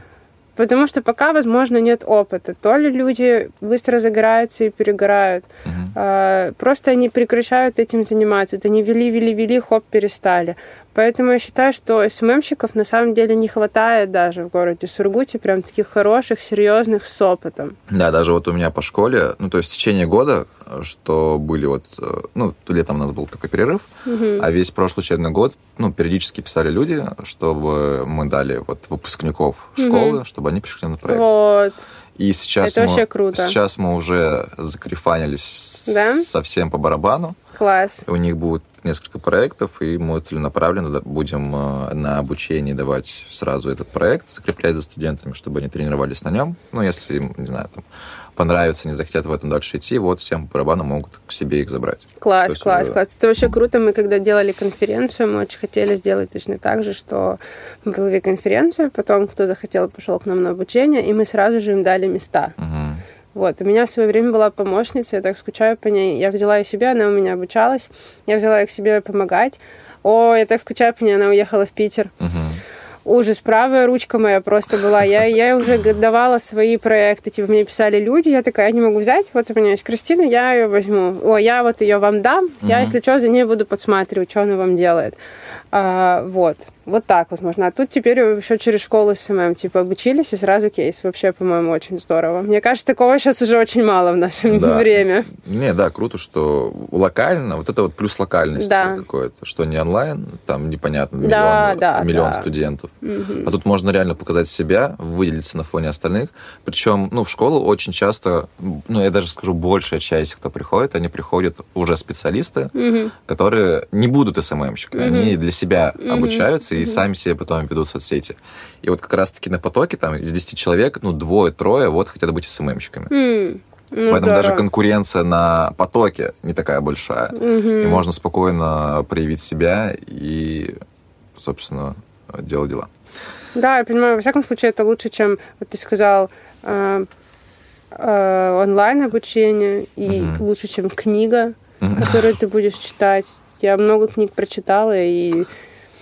Потому что пока, возможно, нет опыта. То ли люди быстро загораются и перегорают, Мгм. Угу. Просто они прекращают этим заниматься. Вот они вели, вели, вели, хоп, перестали. Поэтому я считаю, что СММщиков на самом деле не хватает даже в городе Сургуте, прям таких хороших, серьезных, с опытом. Да, даже вот у меня по школе, ну, то есть в течение года, что были вот, э, ну, летом у нас был такой перерыв, угу. а весь прошлый учебный год, ну, периодически писали люди, чтобы мы дали вот выпускников школы, угу. чтобы они пришли на проект. Вот. И сейчас Это мы, вообще круто. Сейчас мы уже закрифанились да? совсем по барабану. Класс. У них будет несколько проектов, и мы целенаправленно будем э, на обучении давать сразу этот проект, закреплять за студентами, чтобы они тренировались на нем. Ну, если им, не знаю, там, понравится, не захотят в этом дальше идти, вот всем по барабану могут к себе их забрать. Класс, есть, класс, класс. Это вообще круто. Мы когда делали конференцию, мы очень хотели сделать точно так же, что мы провели конференцию, потом кто захотел, пошел к нам на обучение, и мы сразу же им дали места. Угу. Вот, у меня в свое время была помощница, я так скучаю по ней. Я взяла ее себе, она у меня обучалась. Я взяла ее к себе помогать. О, я так скучаю по ней, она уехала в Питер. Угу. Ужас, правая ручка моя просто была. Я, я уже давала свои проекты, типа мне писали люди, я такая, я не могу взять, вот у меня есть Кристина, я ее возьму. О, я вот ее вам дам, угу. я, если что, за ней буду подсматривать, что она вам делает. А, вот. Вот так, возможно. А тут теперь еще через школу SMM, типа, обучились и сразу кейс. Вообще, по-моему, очень здорово. Мне кажется, такого сейчас уже очень мало в наше да. время. Не, да, круто, что локально, вот это вот плюс локальность да. какой-то, что не онлайн, там непонятно, миллион, да, да, миллион да. студентов. Угу. А тут можно реально показать себя, выделиться на фоне остальных. Причем, ну, в школу очень часто, ну, я даже скажу, большая часть, кто приходит, они приходят уже специалисты, угу. которые не будут SMM щиками, угу. они для себя угу. обучаются и сами себе потом ведут соцсети. И вот как раз-таки на потоке там из 10 человек, ну, двое-трое вот хотят быть СММщиками. Mm. Ну, Поэтому даже конкуренция на потоке не такая большая. Угу. И можно спокойно проявить себя и, собственно, делать дела. Да, я понимаю, во всяком случае, это лучше, чем, вот ты сказал, э, э, онлайн-обучение, и угу. лучше, чем книга, угу. (laughs) которую ты будешь читать. Я много книг прочитала, и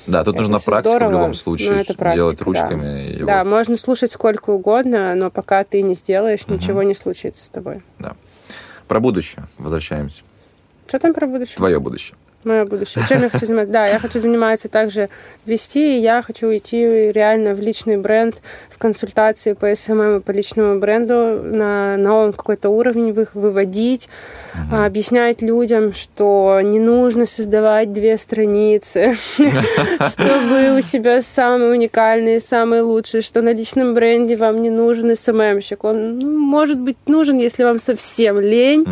да, тут это нужна практика здорово, в любом случае, ну, это практика, делать ручками. Да. да, можно слушать сколько угодно, но пока ты не сделаешь, угу. ничего не случится с тобой. Да. Про будущее возвращаемся. Что там про будущее? Твое будущее мое будущее. Чем я хочу заниматься? Да, я хочу заниматься также вести, и я хочу идти реально в личный бренд, в консультации по SMM и по личному бренду на новом какой-то уровень их выводить, угу. объяснять людям, что не нужно создавать две страницы, (laughs) что вы у себя самые уникальные, самые лучшие, что на личном бренде вам не нужен SMM щик. Он ну, может быть нужен, если вам совсем лень,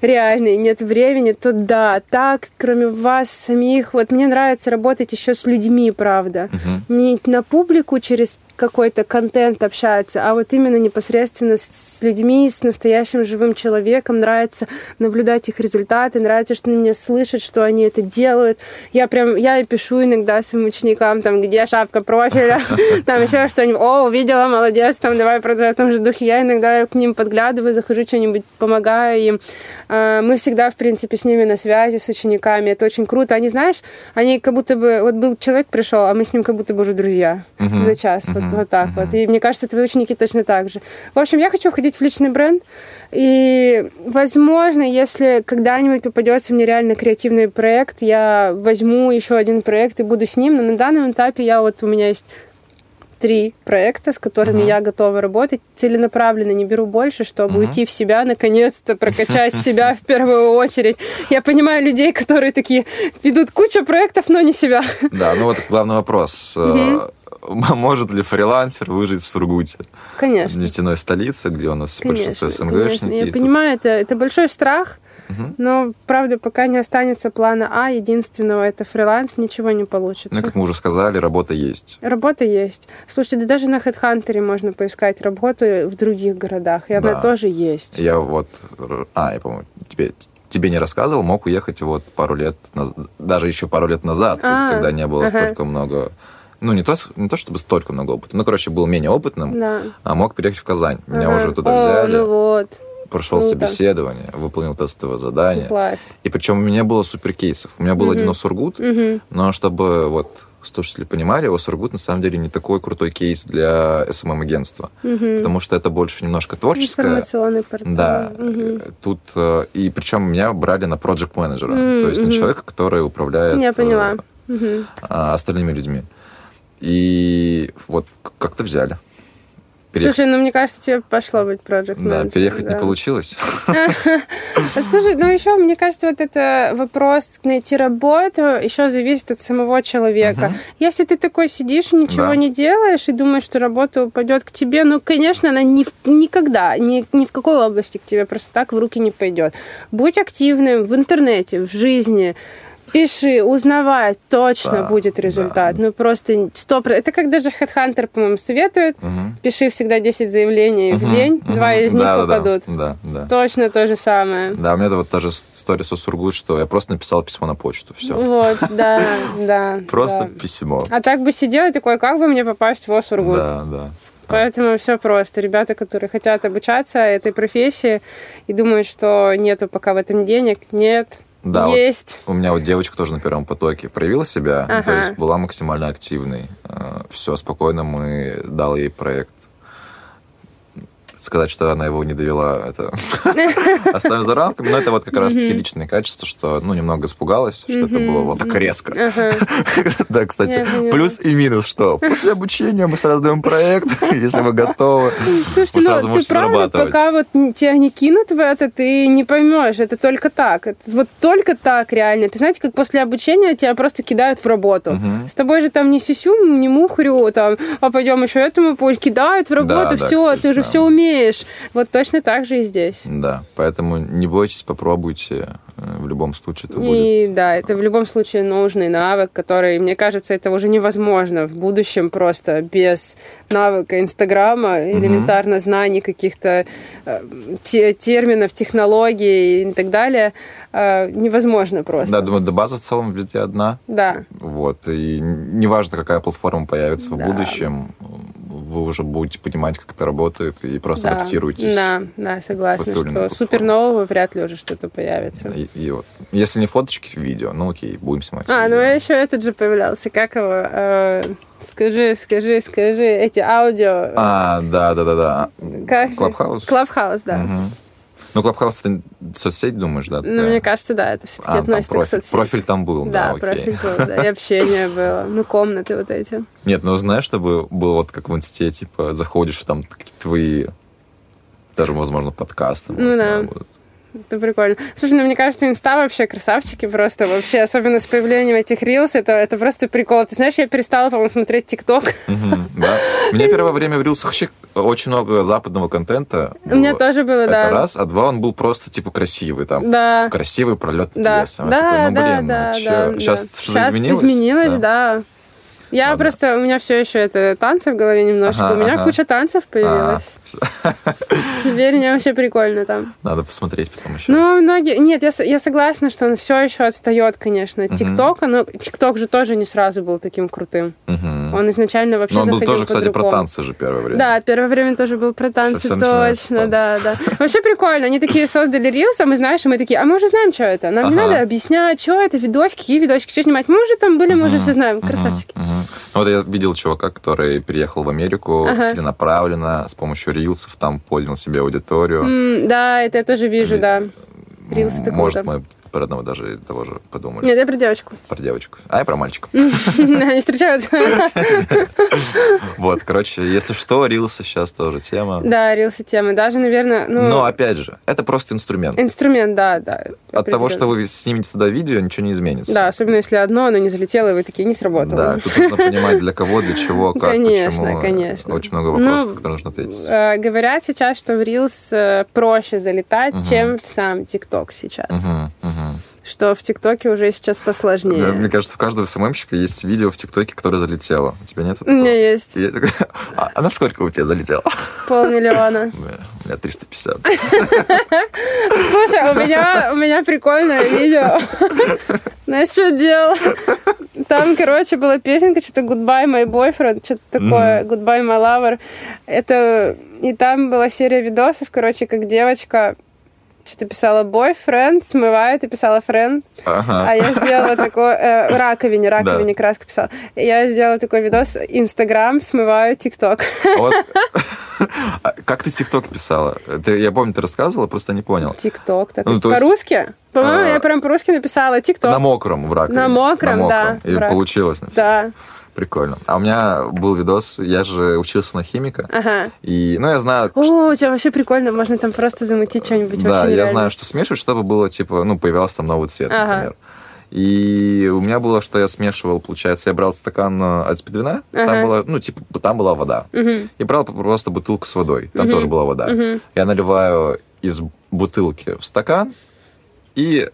реально, и нет времени, то да, так, кроме вас самих, вот мне нравится работать еще с людьми, правда. Uh-huh. Не на публику через какой-то контент общается, а вот именно непосредственно с людьми, с настоящим живым человеком. Нравится наблюдать их результаты, нравится, что они меня слышат, что они это делают. Я прям, я и пишу иногда своим ученикам, там, где шапка профиля, (laughs) там еще что-нибудь, о, увидела, молодец, там, давай продолжай в том же духе. Я иногда к ним подглядываю, захожу, что-нибудь помогаю им. А, мы всегда, в принципе, с ними на связи, с учениками. Это очень круто. Они, знаешь, они как будто бы... Вот был человек пришел, а мы с ним как будто бы уже друзья за час. Вот вот так вот. И мне кажется, твои ученики точно так же. В общем, я хочу ходить в личный бренд. И, возможно, если когда-нибудь попадется мне реально креативный проект, я возьму еще один проект и буду с ним. Но на данном этапе я вот у меня есть три проекта, с которыми uh-huh. я готова работать целенаправленно, не беру больше, чтобы uh-huh. уйти в себя, наконец-то прокачать (laughs) себя в первую очередь. Я понимаю людей, которые такие ведут кучу проектов, но не себя. Да, ну вот главный вопрос. Uh-huh. (laughs) может ли фрилансер выжить в Сургуте? Конечно. В нефтяной столице, где у нас конечно, большинство СНГшники. Конечно. Я понимаю, это, это большой страх, угу. но, правда, пока не останется плана А, единственного, это фриланс, ничего не получится. Ну, как мы уже сказали, работа есть. Работа есть. Слушайте, да даже на HeadHunter можно поискать работу в других городах, и она да. тоже есть. Я вот... А, я, по-моему, тебе тебе не рассказывал, мог уехать вот пару лет, даже еще пару лет назад, а, когда не было ага. столько много ну, не то, не то чтобы столько много опыта, ну, короче, был менее опытным, да. а мог переехать в Казань. Меня ага. уже туда взяли. О, ну вот. Прошел Круто. собеседование, выполнил тестовое задание. Класс. И причем у меня было супер кейсов. У меня был угу. один Сургут, угу. но чтобы вот слушатели понимали, о Сургут на самом деле не такой крутой кейс для СММ-агентства, угу. потому что это больше немножко творческое. Информационный портал. Да. Угу. Тут, э, и причем меня брали на проект менеджера угу. то есть на человека, который управляет Я поняла. Угу. остальными людьми. И вот как-то взяли. Перех... Слушай, ну мне кажется, тебе пошло быть проект Да, переехать да. не получилось. (laughs) Слушай, ну еще, мне кажется, вот это вопрос найти работу еще зависит от самого человека. Если ты такой сидишь, ничего не делаешь и думаешь, что работа упадет к тебе, ну, конечно, она ни, никогда, ни, ни в какой области к тебе просто так в руки не пойдет. Будь активным в интернете, в жизни, Пиши, узнавай, точно да, будет результат. Да. Ну просто стоп. Это как даже HeadHunter, по-моему, советует. Угу. Пиши всегда 10 заявлений угу, в день, угу. два из них да, попадут. Да, да, да. Точно то же самое. Да, у меня это вот та же история со Сургут, что я просто написал письмо на почту. Все. Вот, да, (laughs) да. Просто письмо. А так бы сидел и такой, как бы мне попасть в Сургут? Да, да. Поэтому все просто. Ребята, которые хотят обучаться этой профессии и думают, что нету пока в этом денег, нет, да, есть. Вот у меня вот девочка тоже на первом потоке проявила себя, ага. то есть была максимально активной. Э, все, спокойно мы дал ей проект сказать, что она его не довела, это (laughs) оставим за рамками. Но это вот как раз-таки личные качества, что, ну, немного испугалась, что это было вот так резко. (laughs) Да, кстати, плюс и минус, что после обучения мы сразу даем проект, (laughs) если вы готовы, Слушайте, ну, ты правда, пока вот тебя не кинут в это, ты не поймешь, это только так. Вот только так реально. Ты знаете, как после обучения тебя просто кидают в работу. С тобой же там не сисю, не мухрю, там, а пойдем еще этому кидают в работу, все, ты же все умеешь умеешь. Вот точно так же и здесь. Да, поэтому не бойтесь, попробуйте. Э, в любом случае это будет. И да, это в любом случае нужный навык, который, мне кажется, это уже невозможно в будущем просто без навыка Инстаграма, элементарно угу. знаний каких-то э, терминов, технологий и так далее э, невозможно просто. Да, думаю, да база в целом везде одна. Да. Вот, и неважно, какая платформа появится да. в будущем, вы уже будете понимать, как это работает, и просто да. адаптируетесь. Да, да, согласна, что супер нового вряд ли уже что-то появится. И, и вот, если не фоточки, видео, ну окей, будем снимать. А, видео. ну еще этот же появлялся, как его? Э, скажи, скажи, скажи, эти аудио. А, да, да, да, да. Clubhouse. Clubhouse, да. Угу. Ну, Clubhouse это соцсеть, думаешь, да? Такая? Ну, мне кажется, да, это все-таки а, относится профиль, к соцсети. Профиль там был, да, да профиль был, да, и общение было, ну, комнаты вот эти. Нет, ну, знаешь, чтобы было вот как в институте, типа, заходишь, там твои, даже, возможно, подкасты. Ну, да. Будут. Это прикольно. Слушай, ну мне кажется, инста вообще красавчики просто. Вообще, особенно с появлением этих рилс, это, это просто прикол. Ты знаешь, я перестала, по-моему, смотреть ТикТок. Да. У меня (laughs) первое время в рилсах вообще очень много западного контента. У меня тоже было, да. Это раз. А два, он был просто, типа, красивый. Там да. красивый пролет да. лесом. Да, да, да, да. Сейчас что-то изменилось? изменилось, да. Я Ладно. просто, у меня все еще это танцы в голове немножко. Ага, у меня ага. куча танцев появилась. А, (laughs) Теперь мне вообще прикольно там. Надо посмотреть потом еще. Ну, раз. многие. Нет, я, я согласна, что он все еще отстает, конечно, от ТикТока, но ТикТок же тоже не сразу был таким крутым. Угу. Он изначально вообще. Но он был тоже, кстати, про танцы же первое время. Да, первое время тоже был про танцы, Совсем точно, да, да. Вообще прикольно. Они такие создали рилс, а мы знаешь, мы такие, а мы уже знаем, что это. Нам ага. не надо объяснять, что это, видосики, какие видосики, что снимать. Мы уже там были, мы уже все знаем. Красавчики. Ну, вот я видел чувака, который приехал в Америку ага. целенаправленно, с помощью рилсов, там поднял себе аудиторию. Mm, да, это я тоже вижу, И, да. Рилсы это Может, мы про одного даже того же подумали. Нет, я про девочку. Про девочку. А я про мальчика. (laughs) Они встречаются. (laughs) Вот, короче, если что, рилсы сейчас тоже тема. Да, рилсы тема. Даже, наверное... Ну, Но, опять же, это просто инструмент. Инструмент, да, да. От того, что вы снимете туда видео, ничего не изменится. Да, особенно если одно, оно не залетело, и вы такие, не сработало. Да, тут нужно понимать, для кого, для чего, как, конечно, почему. Конечно, Очень много вопросов, ну, которые нужно ответить. Э, говорят сейчас, что в Reels э, проще залетать, чем в сам ТикТок сейчас что в ТикТоке уже сейчас посложнее. Да, мне кажется, у каждого СММщика есть видео в ТикТоке, которое залетело. У тебя нет? У меня есть. А, а на сколько у тебя залетело? Полмиллиона. (laughs) У меня 350. (laughs) Слушай, у меня, у меня прикольное видео. (laughs) Знаешь, что делал? Там, короче, была песенка, что-то Goodbye, my boyfriend, что-то такое, Goodbye, my lover. Это... И там была серия видосов, короче, как девочка что-то писала boyfriend, смывает и писала friend. Ага. А я сделала такой... Э, раковине, раковине да. краска писала. Я сделала такой видос Инстаграм, смываю ТикТок. Вот. (laughs) А как ты ТикТок писала? Ты, я помню, ты рассказывала, просто не понял. ТикТок. Ну, По-русски? По-моему, а... я прям по-русски написала ТикТок. На мокром в раковине. На мокром, на мокром. да. И получилось. Да. Прикольно. А у меня был видос, я же учился на химика. Ага. И, ну, я знаю... О, что... у тебя вообще прикольно, можно там просто замутить что-нибудь Да, я знаю, что смешивать, чтобы было, типа, ну, появился там новый цвет, ага. например. И у меня было, что я смешивал, получается, я брал стакан э, от спидвина, ага. там была, ну, типа, там была вода. Угу. И брал просто бутылку с водой, там угу. тоже была вода. Угу. Я наливаю из бутылки в стакан, и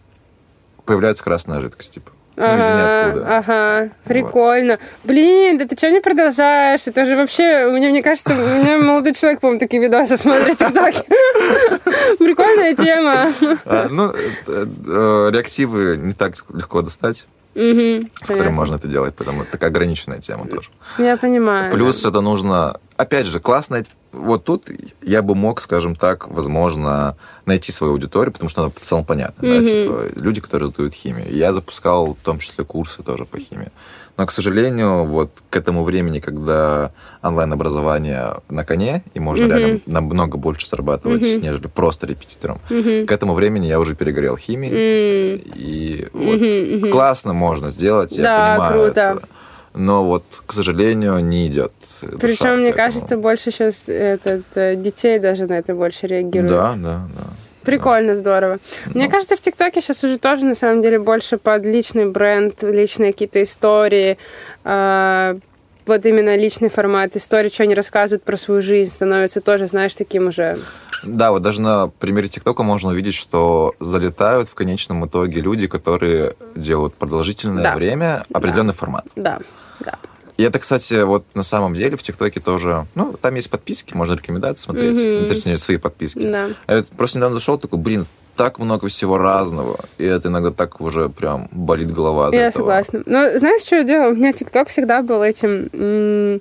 появляется красная жидкость, типа. Ну, ага, из ниоткуда. Ага, прикольно. Вот. Блин, да ты что не продолжаешь? Это же вообще, мне, мне кажется, у меня молодой человек, по-моему, такие видосы смотрит в ТикТоке. (laughs) Прикольная тема. А, ну, э, э, реактивы не так легко достать. Угу, с которым можно это делать, потому что такая ограниченная тема тоже. Я понимаю. Плюс да. это нужно, опять же, классно. Вот тут я бы мог, скажем так, возможно, найти свою аудиторию, потому что она в целом понятна. Угу. Да, типа, люди, которые сдают химию. Я запускал в том числе курсы тоже по химии. Но, к сожалению, вот к этому времени, когда онлайн-образование на коне, и можно mm-hmm. реально намного больше зарабатывать, mm-hmm. нежели просто репетитором, mm-hmm. к этому времени я уже перегорел химией. Mm-hmm. И вот mm-hmm. классно можно сделать, я да, понимаю круто. это. Но вот, к сожалению, не идет. Причем, мне кажется, больше сейчас этот, э, детей даже на это больше реагируют. Да, да, да. Прикольно, здорово. Мне ну. кажется, в ТикТоке сейчас уже тоже, на самом деле, больше под личный бренд, личные какие-то истории, э, вот именно личный формат истории, что они рассказывают про свою жизнь, становится тоже, знаешь, таким уже... Да, вот даже на примере ТикТока можно увидеть, что залетают в конечном итоге люди, которые делают продолжительное да. время определенный да. формат. Да, да. И это, кстати, вот на самом деле в ТикТоке тоже, ну, там есть подписки, можно рекомендации смотреть, mm-hmm. точнее, свои подписки. Да. Я просто недавно зашел, такой, блин, так много всего разного, и это иногда так уже прям болит голова Я этого. согласна. Но знаешь, что я делала? У меня ТикТок всегда был этим м-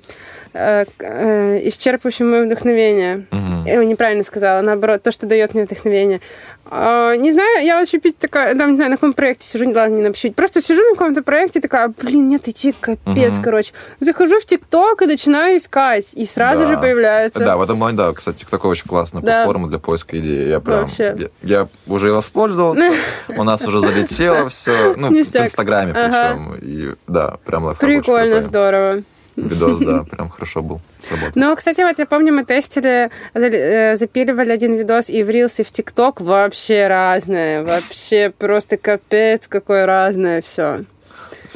э, э, исчерпывающим мое вдохновение. Угу. Я неправильно сказала, наоборот, то, что дает мне вдохновение. А, не знаю, я вот чуть такая, там, не знаю, на каком проекте сижу, не ладно, не напишу. Просто сижу на каком-то проекте, такая, блин, нет, идти капец, угу. короче. Захожу в ТикТок и начинаю искать, и сразу да. же появляется. Да, в этом плане, да, кстати, ТикТок очень классная да. платформа для поиска идей. Я прям, Вообще. я, я уже воспользовался, (laughs) у нас уже залетело все, ну, в Инстаграме причем, и да, прям лайфхак Прикольно, здорово. Видос, да, (laughs) прям хорошо был, сработал. Ну, кстати, вот я помню, мы тестили, э, запиливали один видос и в Reels, и в ТикТок. Вообще разное. Вообще просто капец, какое разное все.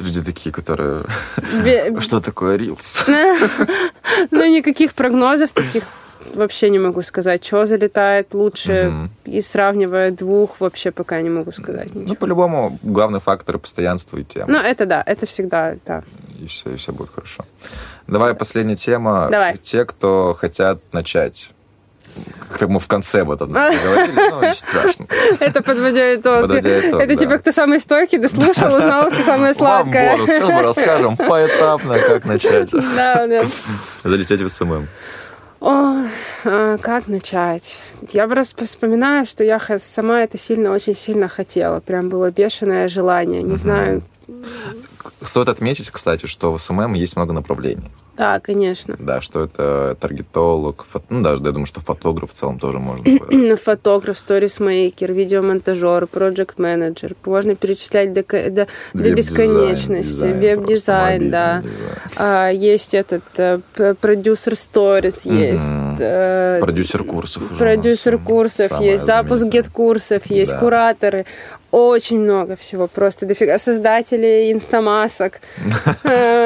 Люди такие, которые... (laughs) (laughs) Что такое Reels? Ну, никаких прогнозов таких вообще не могу сказать, что залетает лучше, угу. и сравнивая двух, вообще пока не могу сказать ничего. Ну, по-любому, главный фактор постоянства и тема. Ну, это да, это всегда, да. И все, и все будет хорошо. Давай последняя тема. Давай. Те, кто хотят начать как мы в конце вот одно (laughs) говорили, ну, ничего страшного. Это подводя итог. Подводя итог Это да. типа кто самый стойкий, дослушал, узнал все самое сладкое. Вам бонус. Сейчас мы расскажем (laughs) поэтапно, как начать. Да, да. Залететь в SMM. О, а, как начать? Я просто вспоминаю, что я сама это сильно, очень сильно хотела. Прям было бешеное желание. Не знаю, Стоит отметить, кстати, что в SMM есть много направлений. Да, конечно. Да, что это таргетолог, фото... ну даже я думаю, что фотограф в целом тоже можно. (clears throat) фотограф, сторисмейкер, видеомонтажер, project manager. Можно перечислять до, до, до бесконечности. Веб-дизайн, да. А, есть этот э, продюсер сторис, есть. Э, продюсер курсов. Продюсер курсов есть, запуск GetCourse ов есть, да. кураторы. Очень много всего, просто дофига создателей инстамасок. (laughs)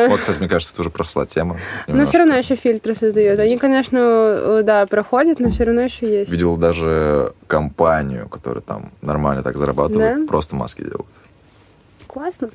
Вот, кстати, мне кажется, это уже прошла тема. Но все равно еще фильтры создают. Они, конечно, э, да, проходят, но все равно еще есть. Видел даже компанию, которая там нормально так зарабатывает, просто маски делают. Классно.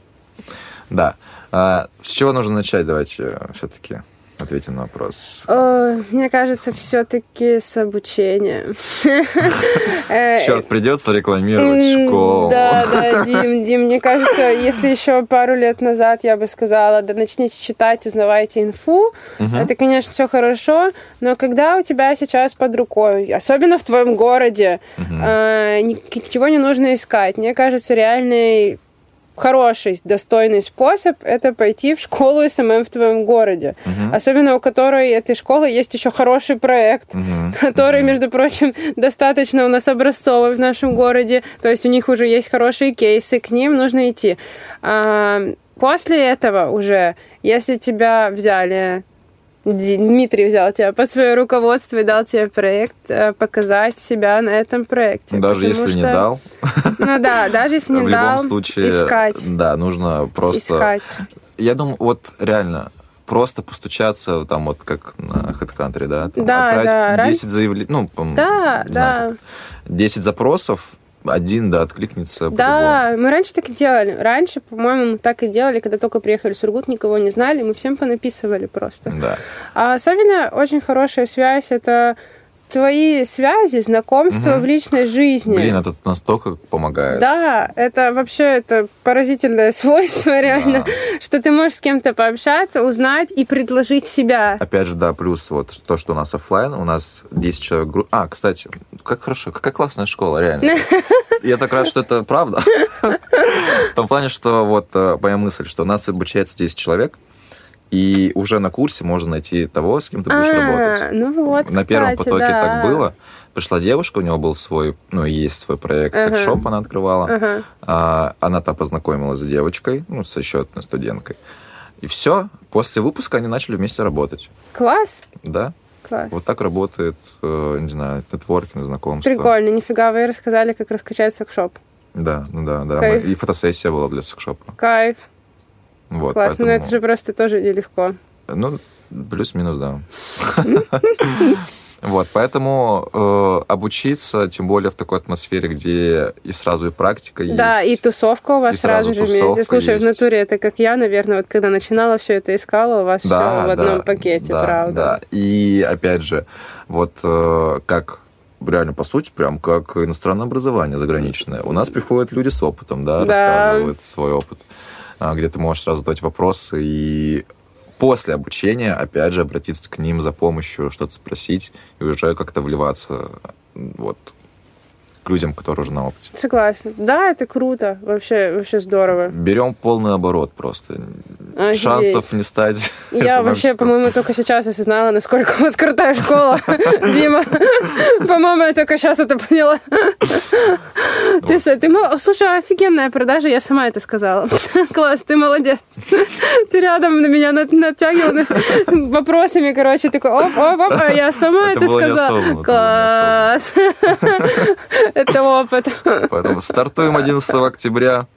Да. А, с чего нужно начать, давайте все-таки? Ответим на вопрос. О, мне кажется, все-таки с обучением. (laughs) Черт, придется рекламировать школу. Да, да, Дим, Дим, мне кажется, если еще пару лет назад я бы сказала, да начните читать, узнавайте инфу, это, конечно, все хорошо, но когда у тебя сейчас под рукой, особенно в твоем городе, а, ничего не нужно искать. Мне кажется, реальный хороший, достойный способ – это пойти в школу SMM в твоем городе. Uh-huh. Особенно у которой этой школы есть еще хороший проект, uh-huh. (laughs) который, uh-huh. между прочим, достаточно у нас образцовый в нашем городе. То есть у них уже есть хорошие кейсы, к ним нужно идти. А после этого уже, если тебя взяли Дмитрий взял тебя под свое руководство и дал тебе проект, э, показать себя на этом проекте. Даже если что... не дал. Ну да, даже если не в дал. В любом случае, искать. Да, нужно просто... Искать. Я думаю, вот реально, просто постучаться, там вот как на HeadCountry, да? Там, да, отправить да. 10 заявлений, ну, да, да. Знаю, 10 запросов, один, да, откликнется. Да, мы раньше так и делали. Раньше, по-моему, мы так и делали, когда только приехали в Сургут, никого не знали, мы всем понаписывали просто. Да. А особенно очень хорошая связь это твои связи, знакомства угу. в личной жизни. Блин, это настолько помогает. Да, это вообще это поразительное (laughs) свойство реально, да. что ты можешь с кем-то пообщаться, узнать и предложить себя. Опять же, да, плюс вот то, что у нас офлайн, у нас 10 человек... Гру... А, кстати, как хорошо, какая классная школа, реально. (laughs) Я так рад, что это правда. (laughs) В том плане, что вот э, моя мысль, что у нас обучается 10 человек, и уже на курсе можно найти того, с кем ты будешь а, работать. Ну вот, на первом кстати, потоке да. так было. Пришла девушка, у него был свой, ну, есть свой проект, ага. секшоп она открывала. Ага. А, она там познакомилась с девочкой, ну, со счетной студенткой. И все, после выпуска они начали вместе работать. Класс. Да. Класс. Вот так работает, э, не знаю, нетворкинг, знакомство. Прикольно, нифига, вы рассказали, как раскачать секшоп. Да, ну да, да. Мы, и фотосессия была для секшопа. Кайф. Вот, Класс, поэтому... но это же просто тоже нелегко. Ну, плюс-минус, да. (laughs) Вот, поэтому э, обучиться, тем более в такой атмосфере, где и сразу и практика есть. Да, и тусовка у вас сразу, же вместе. Слушай, есть. в натуре это как я, наверное, вот когда начинала все это искала, у вас да, все в одном да, пакете, да, правда. Да, и опять же, вот э, как реально, по сути, прям как иностранное образование заграничное. У нас приходят люди с опытом, да, Да. рассказывают свой опыт, где ты можешь сразу задать вопросы и после обучения, опять же, обратиться к ним за помощью, что-то спросить и уже как-то вливаться вот к людям, которые уже на опыте. Согласна. Да, это круто. Вообще, вообще здорово. Берем полный оборот просто. Офигеть. Шансов не стать. Я (laughs) вообще, по-моему, только сейчас осознала, насколько у вас крутая школа, (laughs) Дима. По-моему, я только сейчас это поняла. Ты, ты, слушай, офигенная продажа, я сама это сказала. (laughs) Класс, ты молодец. Ты рядом на меня нат- натягивал вопросами, короче, такой, оп, оп, оп, а я сама Это сказала. Класс. Это опыт. Поэтому стартуем 11 октября,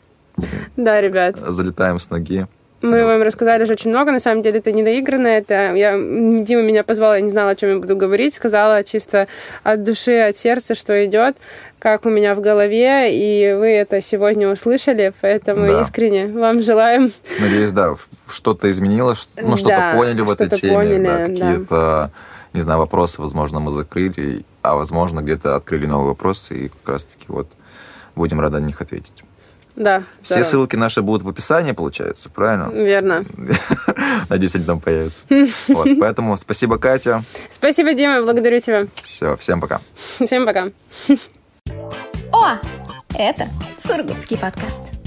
Да, ребят. залетаем с ноги. Мы вам рассказали же очень много, на самом деле это не наигранно, это я, Дима меня позвала, я не знала, о чем я буду говорить, сказала чисто от души, от сердца, что идет, как у меня в голове, и вы это сегодня услышали, поэтому Да. искренне вам желаем Надеюсь, да, что-то изменилось, ну, что-то Да, поняли в этой что-то теме, поняли, да, да. Не знаю, вопросы, возможно, мы закрыли, а возможно, где-то открыли новые вопросы, и как раз-таки вот будем рады на них ответить. Да, Все здорово. ссылки наши будут в описании, получается, правильно? Верно. (laughs) Надеюсь, они там появятся. Вот, (laughs) поэтому спасибо, Катя. Спасибо, Дима, благодарю тебя. Все, всем пока. Всем пока. (laughs) О, это Сургутский подкаст.